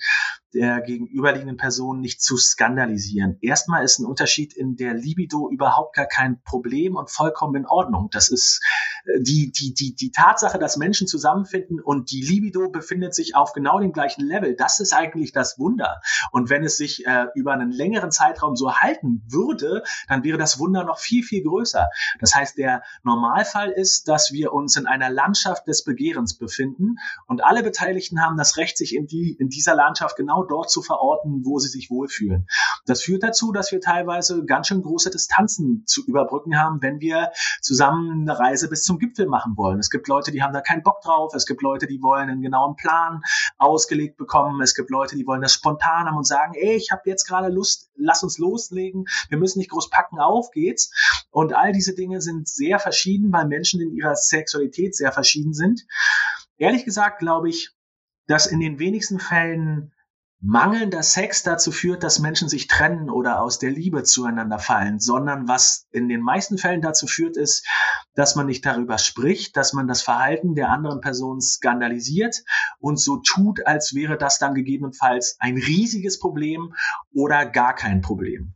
C: der gegenüberliegenden Person nicht zu skandalisieren. Erstmal ist ein Unterschied in der Libido überhaupt gar kein Problem und vollkommen in Ordnung. Das ist äh, die, die, die, die Tatsache, dass Menschen zusammenfinden und die Libido befindet sich auf genau dem gleichen Level. Das ist eigentlich das Wunder. Und wenn es sich äh, über einen längeren Zeitraum so halten würde, dann wäre das Wunder noch viel, viel größer. Das heißt, der Normalfall ist, dass wir uns in einer Landschaft des Begehrens befinden und alle Beteiligten haben das Recht, sich in, die, in dieser Landschaft genau genau dort zu verorten, wo sie sich wohlfühlen. Das führt dazu, dass wir teilweise ganz schön große Distanzen zu überbrücken haben, wenn wir zusammen eine Reise bis zum Gipfel machen wollen. Es gibt Leute, die haben da keinen Bock drauf. Es gibt Leute, die wollen einen genauen Plan ausgelegt bekommen. Es gibt Leute, die wollen das spontan haben und sagen, ey, ich habe jetzt gerade Lust, lass uns loslegen. Wir müssen nicht groß packen, auf geht's. Und all diese Dinge sind sehr verschieden, weil Menschen in ihrer Sexualität sehr verschieden sind. Ehrlich gesagt glaube ich, dass in den wenigsten Fällen mangelnder Sex dazu führt, dass Menschen sich trennen oder aus der Liebe zueinander fallen, sondern was in den meisten Fällen dazu führt, ist, dass man nicht darüber spricht, dass man das Verhalten der anderen Person skandalisiert und so tut, als wäre das dann gegebenenfalls ein riesiges Problem oder gar kein Problem.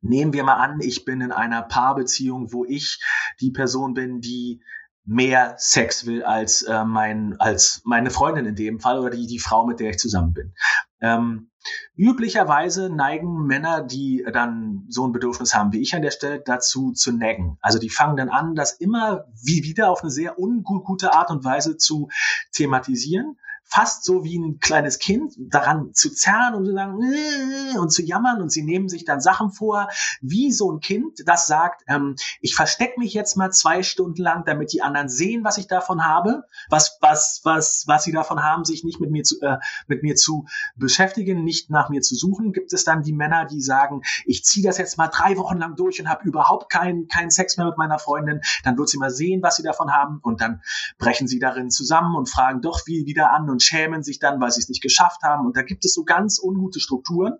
C: Nehmen wir mal an, ich bin in einer Paarbeziehung, wo ich die Person bin, die mehr Sex will als äh, mein als meine Freundin in dem Fall oder die die Frau mit der ich zusammen bin ähm, üblicherweise neigen Männer, die dann so ein Bedürfnis haben wie ich an der Stelle, dazu zu neggen. Also die fangen dann an, das immer wie wieder auf eine sehr ungute Art und Weise zu thematisieren fast so wie ein kleines Kind daran zu zerren und zu sagen äh, und zu jammern. Und sie nehmen sich dann Sachen vor, wie so ein Kind, das sagt, ähm, ich verstecke mich jetzt mal zwei Stunden lang, damit die anderen sehen, was ich davon habe, was was was was sie davon haben, sich nicht mit mir zu äh, mit mir zu beschäftigen, nicht nach mir zu suchen. Gibt es dann die Männer, die sagen, ich ziehe das jetzt mal drei Wochen lang durch und habe überhaupt keinen keinen Sex mehr mit meiner Freundin, dann wird sie mal sehen, was sie davon haben. Und dann brechen sie darin zusammen und fragen doch wie wieder an und schämen sich dann, weil sie es nicht geschafft haben. Und da gibt es so ganz ungute Strukturen.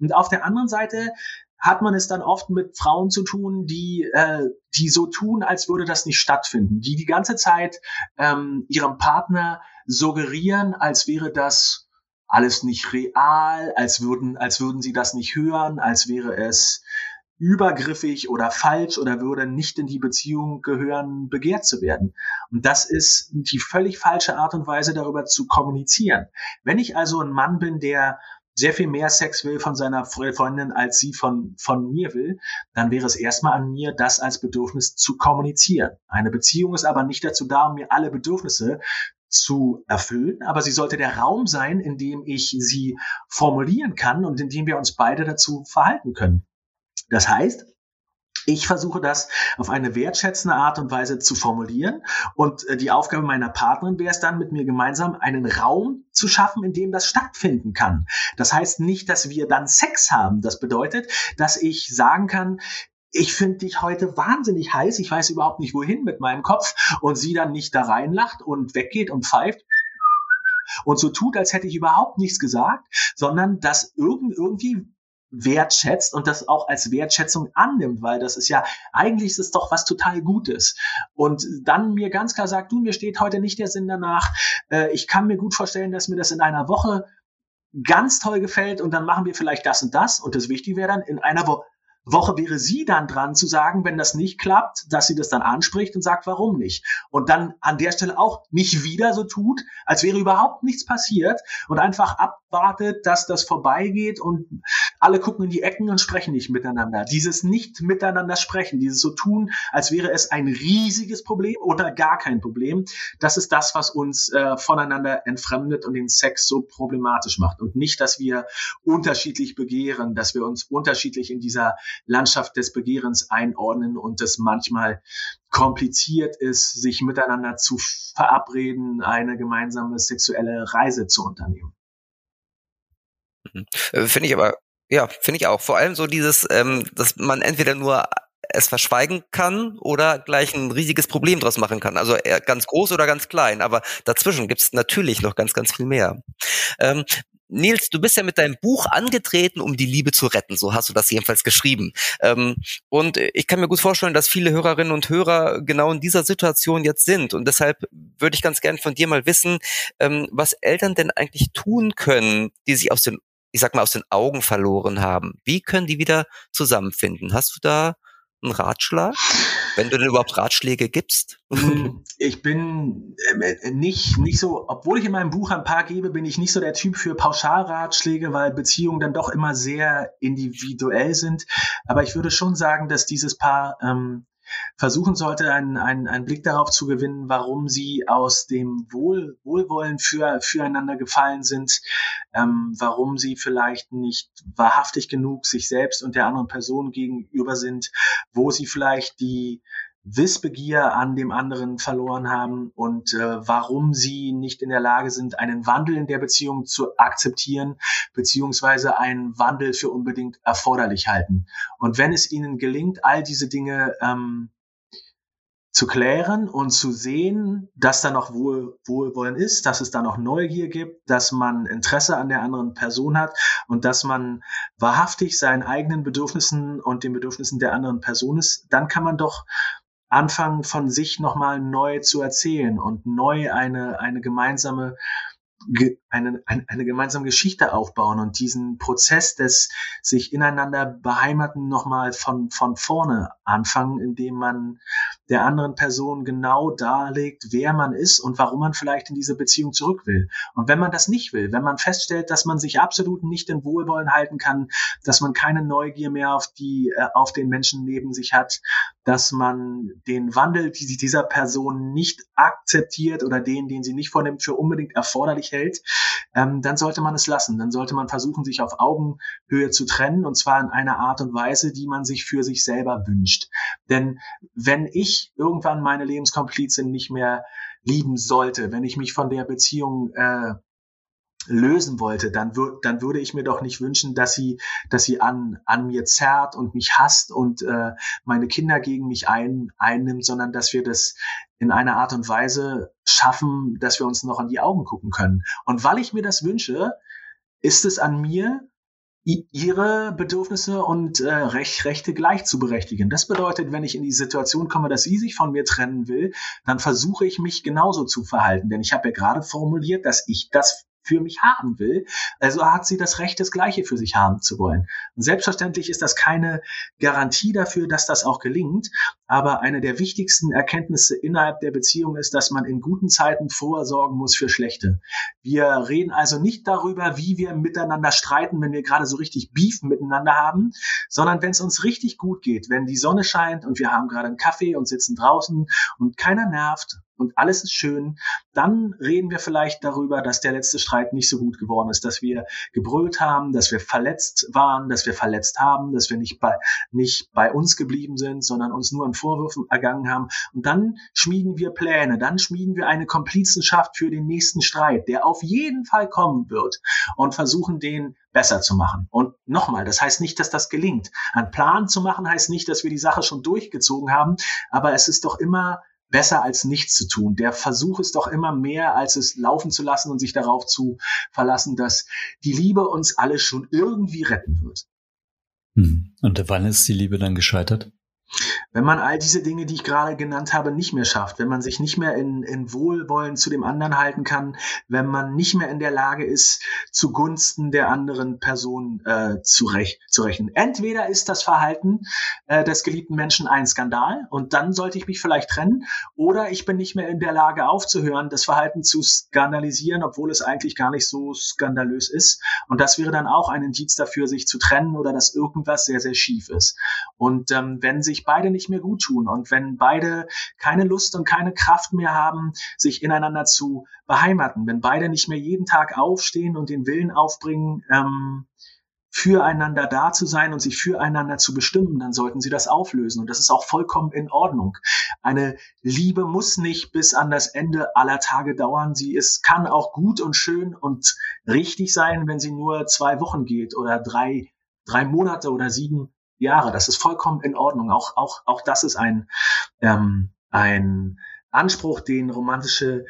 C: Und auf der anderen Seite hat man es dann oft mit Frauen zu tun, die, äh, die so tun, als würde das nicht stattfinden, die die ganze Zeit ähm, ihrem Partner suggerieren, als wäre das alles nicht real, als würden, als würden sie das nicht hören, als wäre es übergriffig oder falsch oder würde nicht in die Beziehung gehören, begehrt zu werden. Und das ist die völlig falsche Art und Weise, darüber zu kommunizieren. Wenn ich also ein Mann bin, der sehr viel mehr Sex will von seiner Freundin, als sie von, von mir will, dann wäre es erstmal an mir, das als Bedürfnis zu kommunizieren. Eine Beziehung ist aber nicht dazu da, um mir alle Bedürfnisse zu erfüllen, aber sie sollte der Raum sein, in dem ich sie formulieren kann und in dem wir uns beide dazu verhalten können. Das heißt, ich versuche das auf eine wertschätzende Art und Weise zu formulieren. Und äh, die Aufgabe meiner Partnerin wäre es dann, mit mir gemeinsam einen Raum zu schaffen, in dem das stattfinden kann. Das heißt nicht, dass wir dann Sex haben. Das bedeutet, dass ich sagen kann, ich finde dich heute wahnsinnig heiß, ich weiß überhaupt nicht wohin mit meinem Kopf und sie dann nicht da reinlacht und weggeht und pfeift und so tut, als hätte ich überhaupt nichts gesagt, sondern dass irgendwie wertschätzt und das auch als Wertschätzung annimmt, weil das ist ja, eigentlich ist es doch was total Gutes. Und dann mir ganz klar sagt, du, mir steht heute nicht der Sinn danach, äh, ich kann mir gut vorstellen, dass mir das in einer Woche ganz toll gefällt und dann machen wir vielleicht das und das und das Wichtige wäre dann, in einer Woche Woche wäre sie dann dran zu sagen, wenn das nicht klappt, dass sie das dann anspricht und sagt, warum nicht. Und dann an der Stelle auch nicht wieder so tut, als wäre überhaupt nichts passiert und einfach abwartet, dass das vorbeigeht und alle gucken in die Ecken und sprechen nicht miteinander. Dieses nicht miteinander sprechen, dieses so tun, als wäre es ein riesiges Problem oder gar kein Problem, das ist das, was uns äh, voneinander entfremdet und den Sex so problematisch macht. Und nicht, dass wir unterschiedlich begehren, dass wir uns unterschiedlich in dieser Landschaft des Begehrens einordnen und es manchmal kompliziert ist, sich miteinander zu verabreden, eine gemeinsame sexuelle Reise zu unternehmen.
B: Mhm. Äh, finde ich aber, ja, finde ich auch. Vor allem so dieses, ähm, dass man entweder nur es verschweigen kann oder gleich ein riesiges Problem draus machen kann. Also ganz groß oder ganz klein, aber dazwischen gibt es natürlich noch ganz, ganz viel mehr. Ähm, Nils, du bist ja mit deinem Buch angetreten, um die Liebe zu retten. So hast du das jedenfalls geschrieben. Ähm, und ich kann mir gut vorstellen, dass viele Hörerinnen und Hörer genau in dieser Situation jetzt sind. Und deshalb würde ich ganz gern von dir mal wissen, ähm, was Eltern denn eigentlich tun können, die sich aus den, ich sag mal, aus den Augen verloren haben. Wie können die wieder zusammenfinden? Hast du da einen Ratschlag? Wenn du denn überhaupt Ratschläge gibst?
C: Hm, ich bin äh, nicht, nicht so, obwohl ich in meinem Buch ein paar gebe, bin ich nicht so der Typ für Pauschalratschläge, weil Beziehungen dann doch immer sehr individuell sind. Aber ich würde schon sagen, dass dieses Paar ähm, versuchen sollte, einen, einen, einen Blick darauf zu gewinnen, warum sie aus dem Wohl, Wohlwollen für, füreinander gefallen sind, ähm, warum sie vielleicht nicht wahrhaftig genug sich selbst und der anderen Person gegenüber sind, wo sie vielleicht die Wissbegier an dem anderen verloren haben und äh, warum sie nicht in der Lage sind, einen Wandel in der Beziehung zu akzeptieren, beziehungsweise einen Wandel für unbedingt erforderlich halten. Und wenn es ihnen gelingt, all diese Dinge ähm, zu klären und zu sehen, dass da noch Wohl, Wohlwollen ist, dass es da noch Neugier gibt, dass man Interesse an der anderen Person hat und dass man wahrhaftig seinen eigenen Bedürfnissen und den Bedürfnissen der anderen Person ist, dann kann man doch anfangen, von sich nochmal neu zu erzählen und neu eine, eine gemeinsame eine, eine, eine gemeinsame Geschichte aufbauen und diesen Prozess des sich ineinander beheimaten nochmal von, von vorne anfangen, indem man der anderen Person genau darlegt, wer man ist und warum man vielleicht in diese Beziehung zurück will. Und wenn man das nicht will, wenn man feststellt, dass man sich absolut nicht in Wohlwollen halten kann, dass man keine Neugier mehr auf die, äh, auf den Menschen neben sich hat, dass man den Wandel dieser Person nicht akzeptiert oder den, den sie nicht vornimmt, für unbedingt erforderlich hält, ähm, dann sollte man es lassen. Dann sollte man versuchen, sich auf Augenhöhe zu trennen und zwar in einer Art und Weise, die man sich für sich selber wünscht. Denn wenn ich irgendwann meine Lebenskomplizin nicht mehr lieben sollte, wenn ich mich von der Beziehung äh, lösen wollte, dann, würd, dann würde ich mir doch nicht wünschen, dass sie, dass sie an, an mir zerrt und mich hasst und äh, meine Kinder gegen mich ein, einnimmt, sondern dass wir das in einer Art und Weise schaffen, dass wir uns noch an die Augen gucken können. Und weil ich mir das wünsche, ist es an mir, ihre Bedürfnisse und äh, Rech Rechte gleich zu berechtigen. Das bedeutet, wenn ich in die Situation komme, dass sie sich von mir trennen will, dann versuche ich mich genauso zu verhalten. Denn ich habe ja gerade formuliert, dass ich das für mich haben will. Also hat sie das Recht, das Gleiche für sich haben zu wollen. Und selbstverständlich ist das keine Garantie dafür, dass das auch gelingt. Aber eine der wichtigsten Erkenntnisse innerhalb der Beziehung ist, dass man in guten Zeiten vorsorgen muss für schlechte. Wir reden also nicht darüber, wie wir miteinander streiten, wenn wir gerade so richtig Beef miteinander haben, sondern wenn es uns richtig gut geht, wenn die Sonne scheint und wir haben gerade einen Kaffee und sitzen draußen und keiner nervt und alles ist schön, dann reden wir vielleicht darüber, dass der letzte Streit nicht so gut geworden ist, dass wir gebrüllt haben, dass wir verletzt waren, dass wir verletzt haben, dass wir nicht bei, nicht bei uns geblieben sind, sondern uns nur an Vorwürfen ergangen haben. Und dann schmieden wir Pläne, dann schmieden wir eine Komplizenschaft für den nächsten Streit, der auf jeden Fall kommen wird und versuchen den besser zu machen. Und nochmal, das heißt nicht, dass das gelingt. Ein Plan zu machen heißt nicht, dass wir die Sache schon durchgezogen haben, aber es ist doch immer besser als nichts zu tun. Der Versuch ist doch immer mehr, als es laufen zu lassen und sich darauf zu verlassen, dass die Liebe uns alle schon irgendwie retten wird.
A: Hm. Und wann ist die Liebe dann gescheitert?
C: Wenn man all diese Dinge, die ich gerade genannt habe, nicht mehr schafft, wenn man sich nicht mehr in, in Wohlwollen zu dem anderen halten kann, wenn man nicht mehr in der Lage ist, zugunsten der anderen Person äh, zu, rech zu rechnen. Entweder ist das Verhalten äh, des geliebten Menschen ein Skandal und dann sollte ich mich vielleicht trennen, oder ich bin nicht mehr in der Lage aufzuhören, das Verhalten zu skandalisieren, obwohl es eigentlich gar nicht so skandalös ist. Und das wäre dann auch ein Indiz dafür, sich zu trennen oder dass irgendwas sehr, sehr schief ist. Und ähm, wenn sich beide nicht mehr gut tun und wenn beide keine Lust und keine Kraft mehr haben, sich ineinander zu beheimaten, wenn beide nicht mehr jeden Tag aufstehen und den Willen aufbringen, ähm, füreinander da zu sein und sich füreinander zu bestimmen, dann sollten sie das auflösen. Und das ist auch vollkommen in Ordnung. Eine Liebe muss nicht bis an das Ende aller Tage dauern. Sie ist, kann auch gut und schön und richtig sein, wenn sie nur zwei Wochen geht oder drei, drei Monate oder sieben Jahre. Das ist vollkommen in Ordnung. Auch, auch, auch das ist ein, ähm, ein Anspruch, den romantische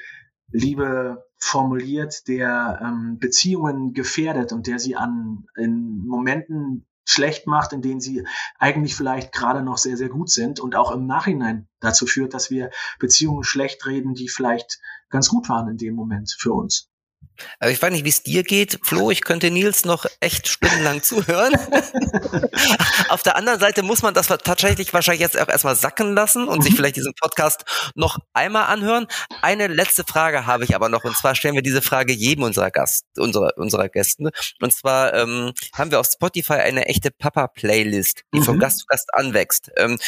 C: Liebe formuliert, der ähm, Beziehungen gefährdet und der sie an in Momenten schlecht macht, in denen sie eigentlich vielleicht gerade noch sehr, sehr gut sind und auch im Nachhinein dazu führt, dass wir Beziehungen schlecht reden, die vielleicht ganz gut waren in dem Moment für uns.
B: Also ich weiß nicht, wie es dir geht, Flo. Ich könnte Nils noch echt stundenlang zuhören. Auf der anderen Seite muss man das tatsächlich wahrscheinlich jetzt auch erstmal sacken lassen und sich mhm. vielleicht diesen Podcast noch einmal anhören. Eine letzte Frage habe ich aber noch, und zwar stellen wir diese Frage jedem unserer Gast, unserer, unserer Gästen. Und zwar ähm, haben wir auf Spotify eine echte Papa-Playlist, die mhm. von Gast zu Gast anwächst. Ähm,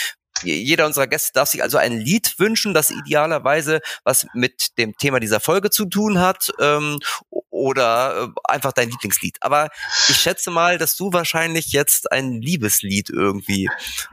B: jeder unserer Gäste darf sich also ein Lied wünschen, das idealerweise was mit dem Thema dieser Folge zu tun hat ähm, oder äh, einfach dein Lieblingslied. Aber ich schätze mal, dass du wahrscheinlich jetzt ein Liebeslied irgendwie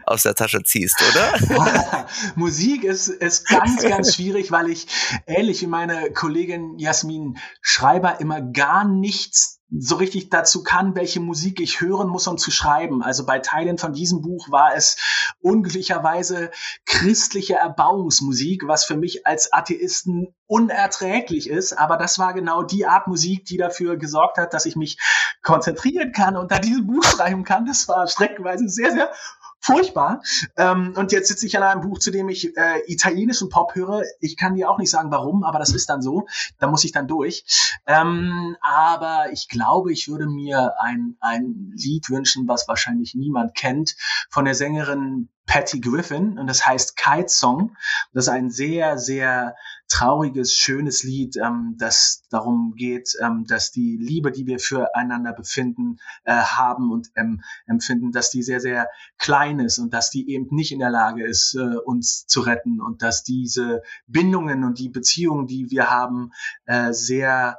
B: aus der Tasche ziehst, oder?
C: Musik ist, ist ganz, ganz schwierig, weil ich ähnlich wie meine Kollegin Jasmin Schreiber immer gar nichts so richtig dazu kann, welche Musik ich hören muss, um zu schreiben. Also bei Teilen von diesem Buch war es unglücklicherweise christliche Erbauungsmusik, was für mich als Atheisten unerträglich ist. Aber das war genau die Art Musik, die dafür gesorgt hat, dass ich mich konzentrieren kann und da dieses Buch schreiben kann. Das war streckenweise sehr, sehr furchtbar. Ähm, und jetzt sitze ich an einem Buch, zu dem ich äh, italienischen Pop höre. Ich kann dir auch nicht sagen, warum, aber das ist dann so. Da muss ich dann durch. Ähm, aber ich glaube, ich würde mir ein, ein Lied wünschen, was wahrscheinlich niemand kennt, von der Sängerin Patty Griffin und das heißt Kite Song. Das ist ein sehr, sehr trauriges, schönes Lied, ähm, das darum geht, ähm, dass die Liebe, die wir füreinander befinden, äh, haben und ähm, empfinden, dass die sehr, sehr klein ist und dass die eben nicht in der Lage ist, äh, uns zu retten und dass diese Bindungen und die Beziehungen, die wir haben, äh, sehr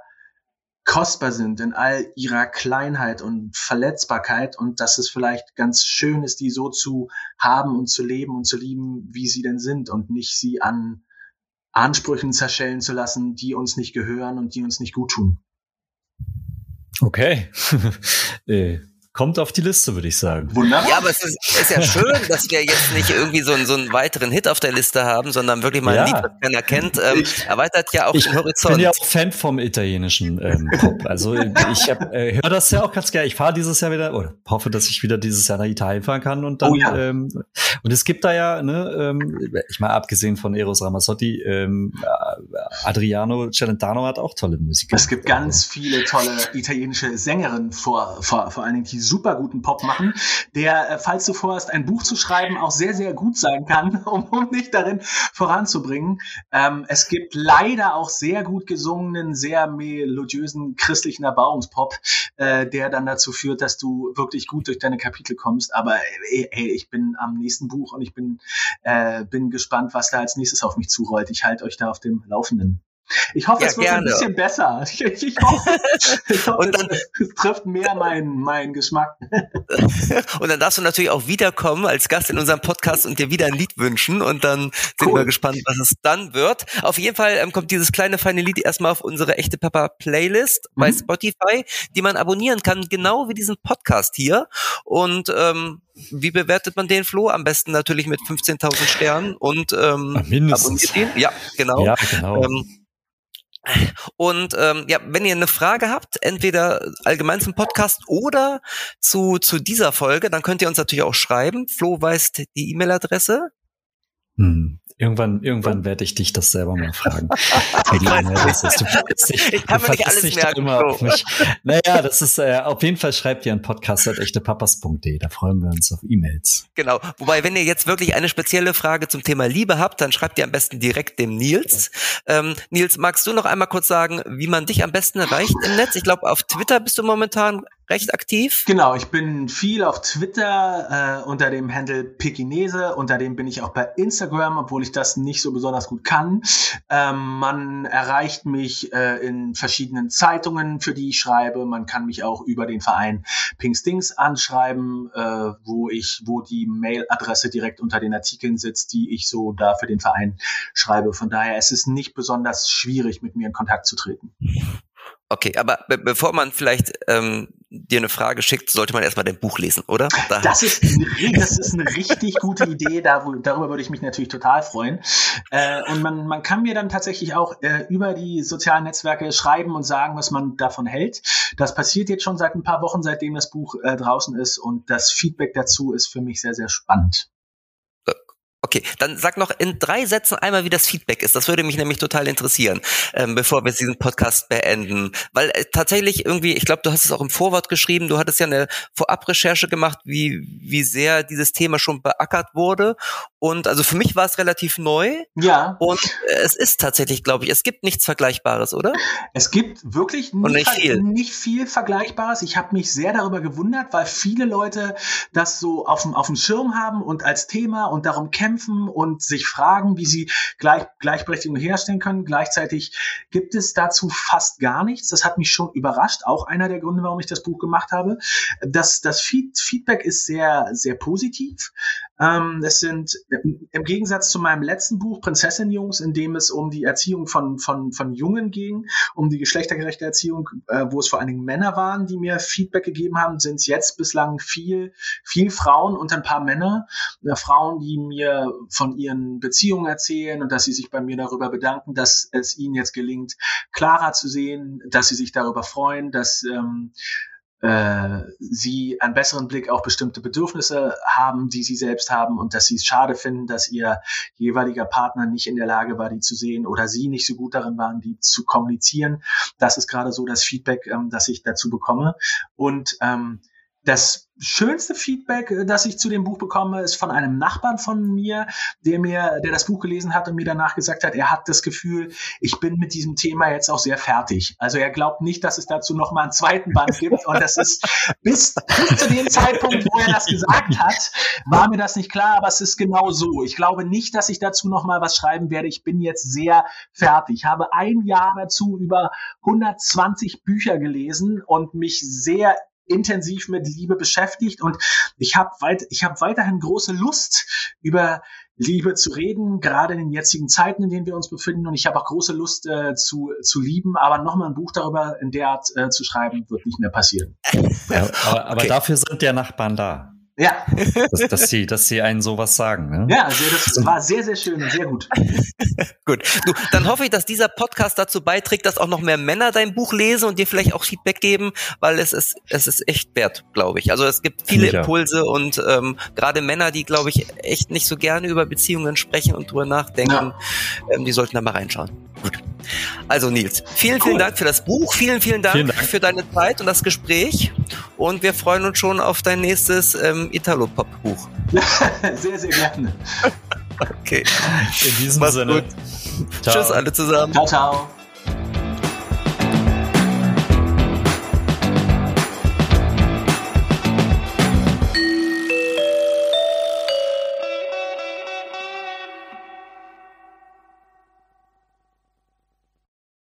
C: kostbar sind in all ihrer Kleinheit und Verletzbarkeit und dass es vielleicht ganz schön ist, die so zu haben und zu leben und zu lieben, wie sie denn sind und nicht sie an Ansprüchen zerschellen zu lassen, die uns nicht gehören und die uns nicht gut tun.
A: Okay. äh, kommt auf die Liste, würde ich sagen.
B: Wunderbar. Ja, aber es ist, ist, ja schön, dass wir jetzt nicht irgendwie so, einen, so einen weiteren Hit auf der Liste haben, sondern wirklich mal ein Lied, das keiner kennt. Ähm, erweitert ja auch
A: ich
B: den Horizont. Ich
A: bin ja auch Fan vom italienischen ähm, Pop. Also ich äh, höre das ja auch ganz gerne. Ich fahre dieses Jahr wieder, oder hoffe, dass ich wieder dieses Jahr nach Italien fahren kann. Und dann, oh ja. ähm, und es gibt da ja, ne, ähm, ich mal abgesehen von Eros Ramazzotti, ähm, Adriano Celentano hat auch tolle Musik.
C: Es gibt ganz viele tolle italienische Sängerinnen vor, vor, vor allen Dingen, die super guten Pop machen, der, äh, falls du vorhast, ein Buch zu schreiben, auch sehr, sehr gut sein kann, um, um dich darin voranzubringen. Ähm, es gibt leider auch sehr gut gesungenen, sehr melodiösen christlichen Erbauungspop, äh, der dann dazu führt, dass du wirklich gut durch deine Kapitel kommst. Aber ey, ey ich bin am nächsten Buch und ich bin, äh, bin gespannt, was da als nächstes auf mich zurollt. Ich halte euch da auf dem Laufenden. Ich hoffe, ja, es wird gerne. ein bisschen besser. Ich, ich hoffe, ich hoffe und dann, es trifft mehr meinen mein Geschmack.
B: und dann darfst du natürlich auch wiederkommen als Gast in unserem Podcast und dir wieder ein Lied wünschen. Und dann sind cool. wir gespannt, was es dann wird. Auf jeden Fall ähm, kommt dieses kleine feine Lied erstmal auf unsere echte Papa Playlist mhm. bei Spotify, die man abonnieren kann, genau wie diesen Podcast hier. Und ähm, wie bewertet man den Flo? Am besten natürlich mit 15.000 Sternen und ähm,
A: Mindestens.
B: abonniert ihn. Ja, genau.
A: Ja, genau.
B: Ähm, und ähm, ja, wenn ihr eine Frage habt, entweder allgemein zum Podcast oder zu, zu dieser Folge, dann könnt ihr uns natürlich auch schreiben. Flo weist die E-Mail-Adresse.
A: Hm. Irgendwann, irgendwann werde ich dich das selber mal fragen. Wie lange das ist. Du,
B: dich, ich kann mir nicht alles merken. Immer auf mich.
A: Naja, das ist äh, auf jeden Fall schreibt ihr an podcast.echtepapas.de. Da freuen wir uns auf E-Mails.
B: Genau. Wobei, wenn ihr jetzt wirklich eine spezielle Frage zum Thema Liebe habt, dann schreibt ihr am besten direkt dem Nils. Ähm, Nils, magst du noch einmal kurz sagen, wie man dich am besten erreicht im Netz? Ich glaube, auf Twitter bist du momentan recht aktiv.
C: Genau, ich bin viel auf Twitter äh, unter dem Handle Pekinese, unter dem bin ich auch bei Instagram, obwohl ich das nicht so besonders gut kann. Ähm, man erreicht mich äh, in verschiedenen Zeitungen, für die ich schreibe. Man kann mich auch über den Verein Pinkstings anschreiben, äh, wo ich, wo die Mailadresse direkt unter den Artikeln sitzt, die ich so da für den Verein schreibe. Von daher es ist es nicht besonders schwierig, mit mir in Kontakt zu treten.
B: Okay, aber be bevor man vielleicht ähm, dir eine Frage schickt, sollte man erstmal dein Buch lesen, oder?
C: Da das, ist, eine, das ist eine richtig gute Idee, da, darüber würde ich mich natürlich total freuen. Äh, und man, man kann mir dann tatsächlich auch äh, über die sozialen Netzwerke schreiben und sagen, was man davon hält. Das passiert jetzt schon seit ein paar Wochen, seitdem das Buch äh, draußen ist und das Feedback dazu ist für mich sehr, sehr spannend.
B: Okay, dann sag noch in drei Sätzen einmal, wie das Feedback ist. Das würde mich nämlich total interessieren, ähm, bevor wir diesen Podcast beenden. Weil äh, tatsächlich irgendwie, ich glaube, du hast es auch im Vorwort geschrieben, du hattest ja eine Vorabrecherche gemacht, wie, wie sehr dieses Thema schon beackert wurde. Und also für mich war es relativ neu.
C: Ja.
B: Und äh, es ist tatsächlich, glaube ich, es gibt nichts Vergleichbares, oder?
C: Es gibt wirklich
B: nicht, nicht, viel.
C: nicht viel Vergleichbares. Ich habe mich sehr darüber gewundert, weil viele Leute das so auf dem, auf dem Schirm haben und als Thema und darum kämpfen kämpfen und sich fragen, wie sie Gleich Gleichberechtigung herstellen können. Gleichzeitig gibt es dazu fast gar nichts. Das hat mich schon überrascht. Auch einer der Gründe, warum ich das Buch gemacht habe. Das, das Feedback ist sehr, sehr positiv. Ähm, es sind im Gegensatz zu meinem letzten Buch Prinzessin-Jungs, in dem es um die Erziehung von, von, von Jungen ging, um die geschlechtergerechte Erziehung, äh, wo es vor allen Dingen Männer waren, die mir Feedback gegeben haben, sind es jetzt bislang viel, viel Frauen und ein paar Männer. Äh, Frauen, die mir von ihren Beziehungen erzählen und dass sie sich bei mir darüber bedanken, dass es ihnen jetzt gelingt, klarer zu sehen, dass sie sich darüber freuen, dass ähm, äh, sie einen besseren Blick auf bestimmte Bedürfnisse haben, die sie selbst haben und dass sie es schade finden, dass ihr jeweiliger Partner nicht in der Lage war, die zu sehen oder sie nicht so gut darin waren, die zu kommunizieren. Das ist gerade so das Feedback, ähm, das ich dazu bekomme. Und ähm, das schönste Feedback, äh, das ich zu dem Buch bekomme, ist von einem Nachbarn von mir, der mir, der das Buch gelesen hat und mir danach gesagt hat, er hat das Gefühl, ich bin mit diesem Thema jetzt auch sehr fertig. Also er glaubt nicht, dass es dazu noch mal einen zweiten Band gibt und das ist bis, bis zu dem Zeitpunkt, wo er das gesagt hat, war mir das nicht klar, aber es ist genau so. Ich glaube nicht, dass ich dazu noch mal was schreiben werde. Ich bin jetzt sehr fertig. Ich habe ein Jahr dazu über 120 Bücher gelesen und mich sehr intensiv mit Liebe beschäftigt und ich habe weit, ich habe weiterhin große Lust über Liebe zu reden, gerade in den jetzigen Zeiten, in denen wir uns befinden. Und ich habe auch große Lust äh, zu, zu lieben, aber nochmal ein Buch darüber in der Art äh, zu schreiben, wird nicht mehr passieren.
A: Ja, aber, aber okay. dafür sind ja Nachbarn da.
C: Ja.
A: Dass, dass, sie, dass sie einen sowas sagen. Ne?
C: Ja, also das war sehr, sehr schön und sehr gut.
B: gut. Du, dann hoffe ich, dass dieser Podcast dazu beiträgt, dass auch noch mehr Männer dein Buch lesen und dir vielleicht auch Feedback geben, weil es ist, es ist echt wert, glaube ich. Also es gibt viele Impulse und ähm, gerade Männer, die, glaube ich, echt nicht so gerne über Beziehungen sprechen und drüber nachdenken, ja. ähm, die sollten da mal reinschauen. Gut. Also Nils, vielen, cool. vielen Dank für das Buch, vielen, vielen Dank, vielen Dank, für deine Zeit und das Gespräch und wir freuen uns schon auf dein nächstes ähm, Italo-Pop-Buch.
C: sehr, sehr gerne.
B: okay.
A: In diesem Mach's Sinne.
B: Tschüss alle zusammen.
C: Ciao, ciao.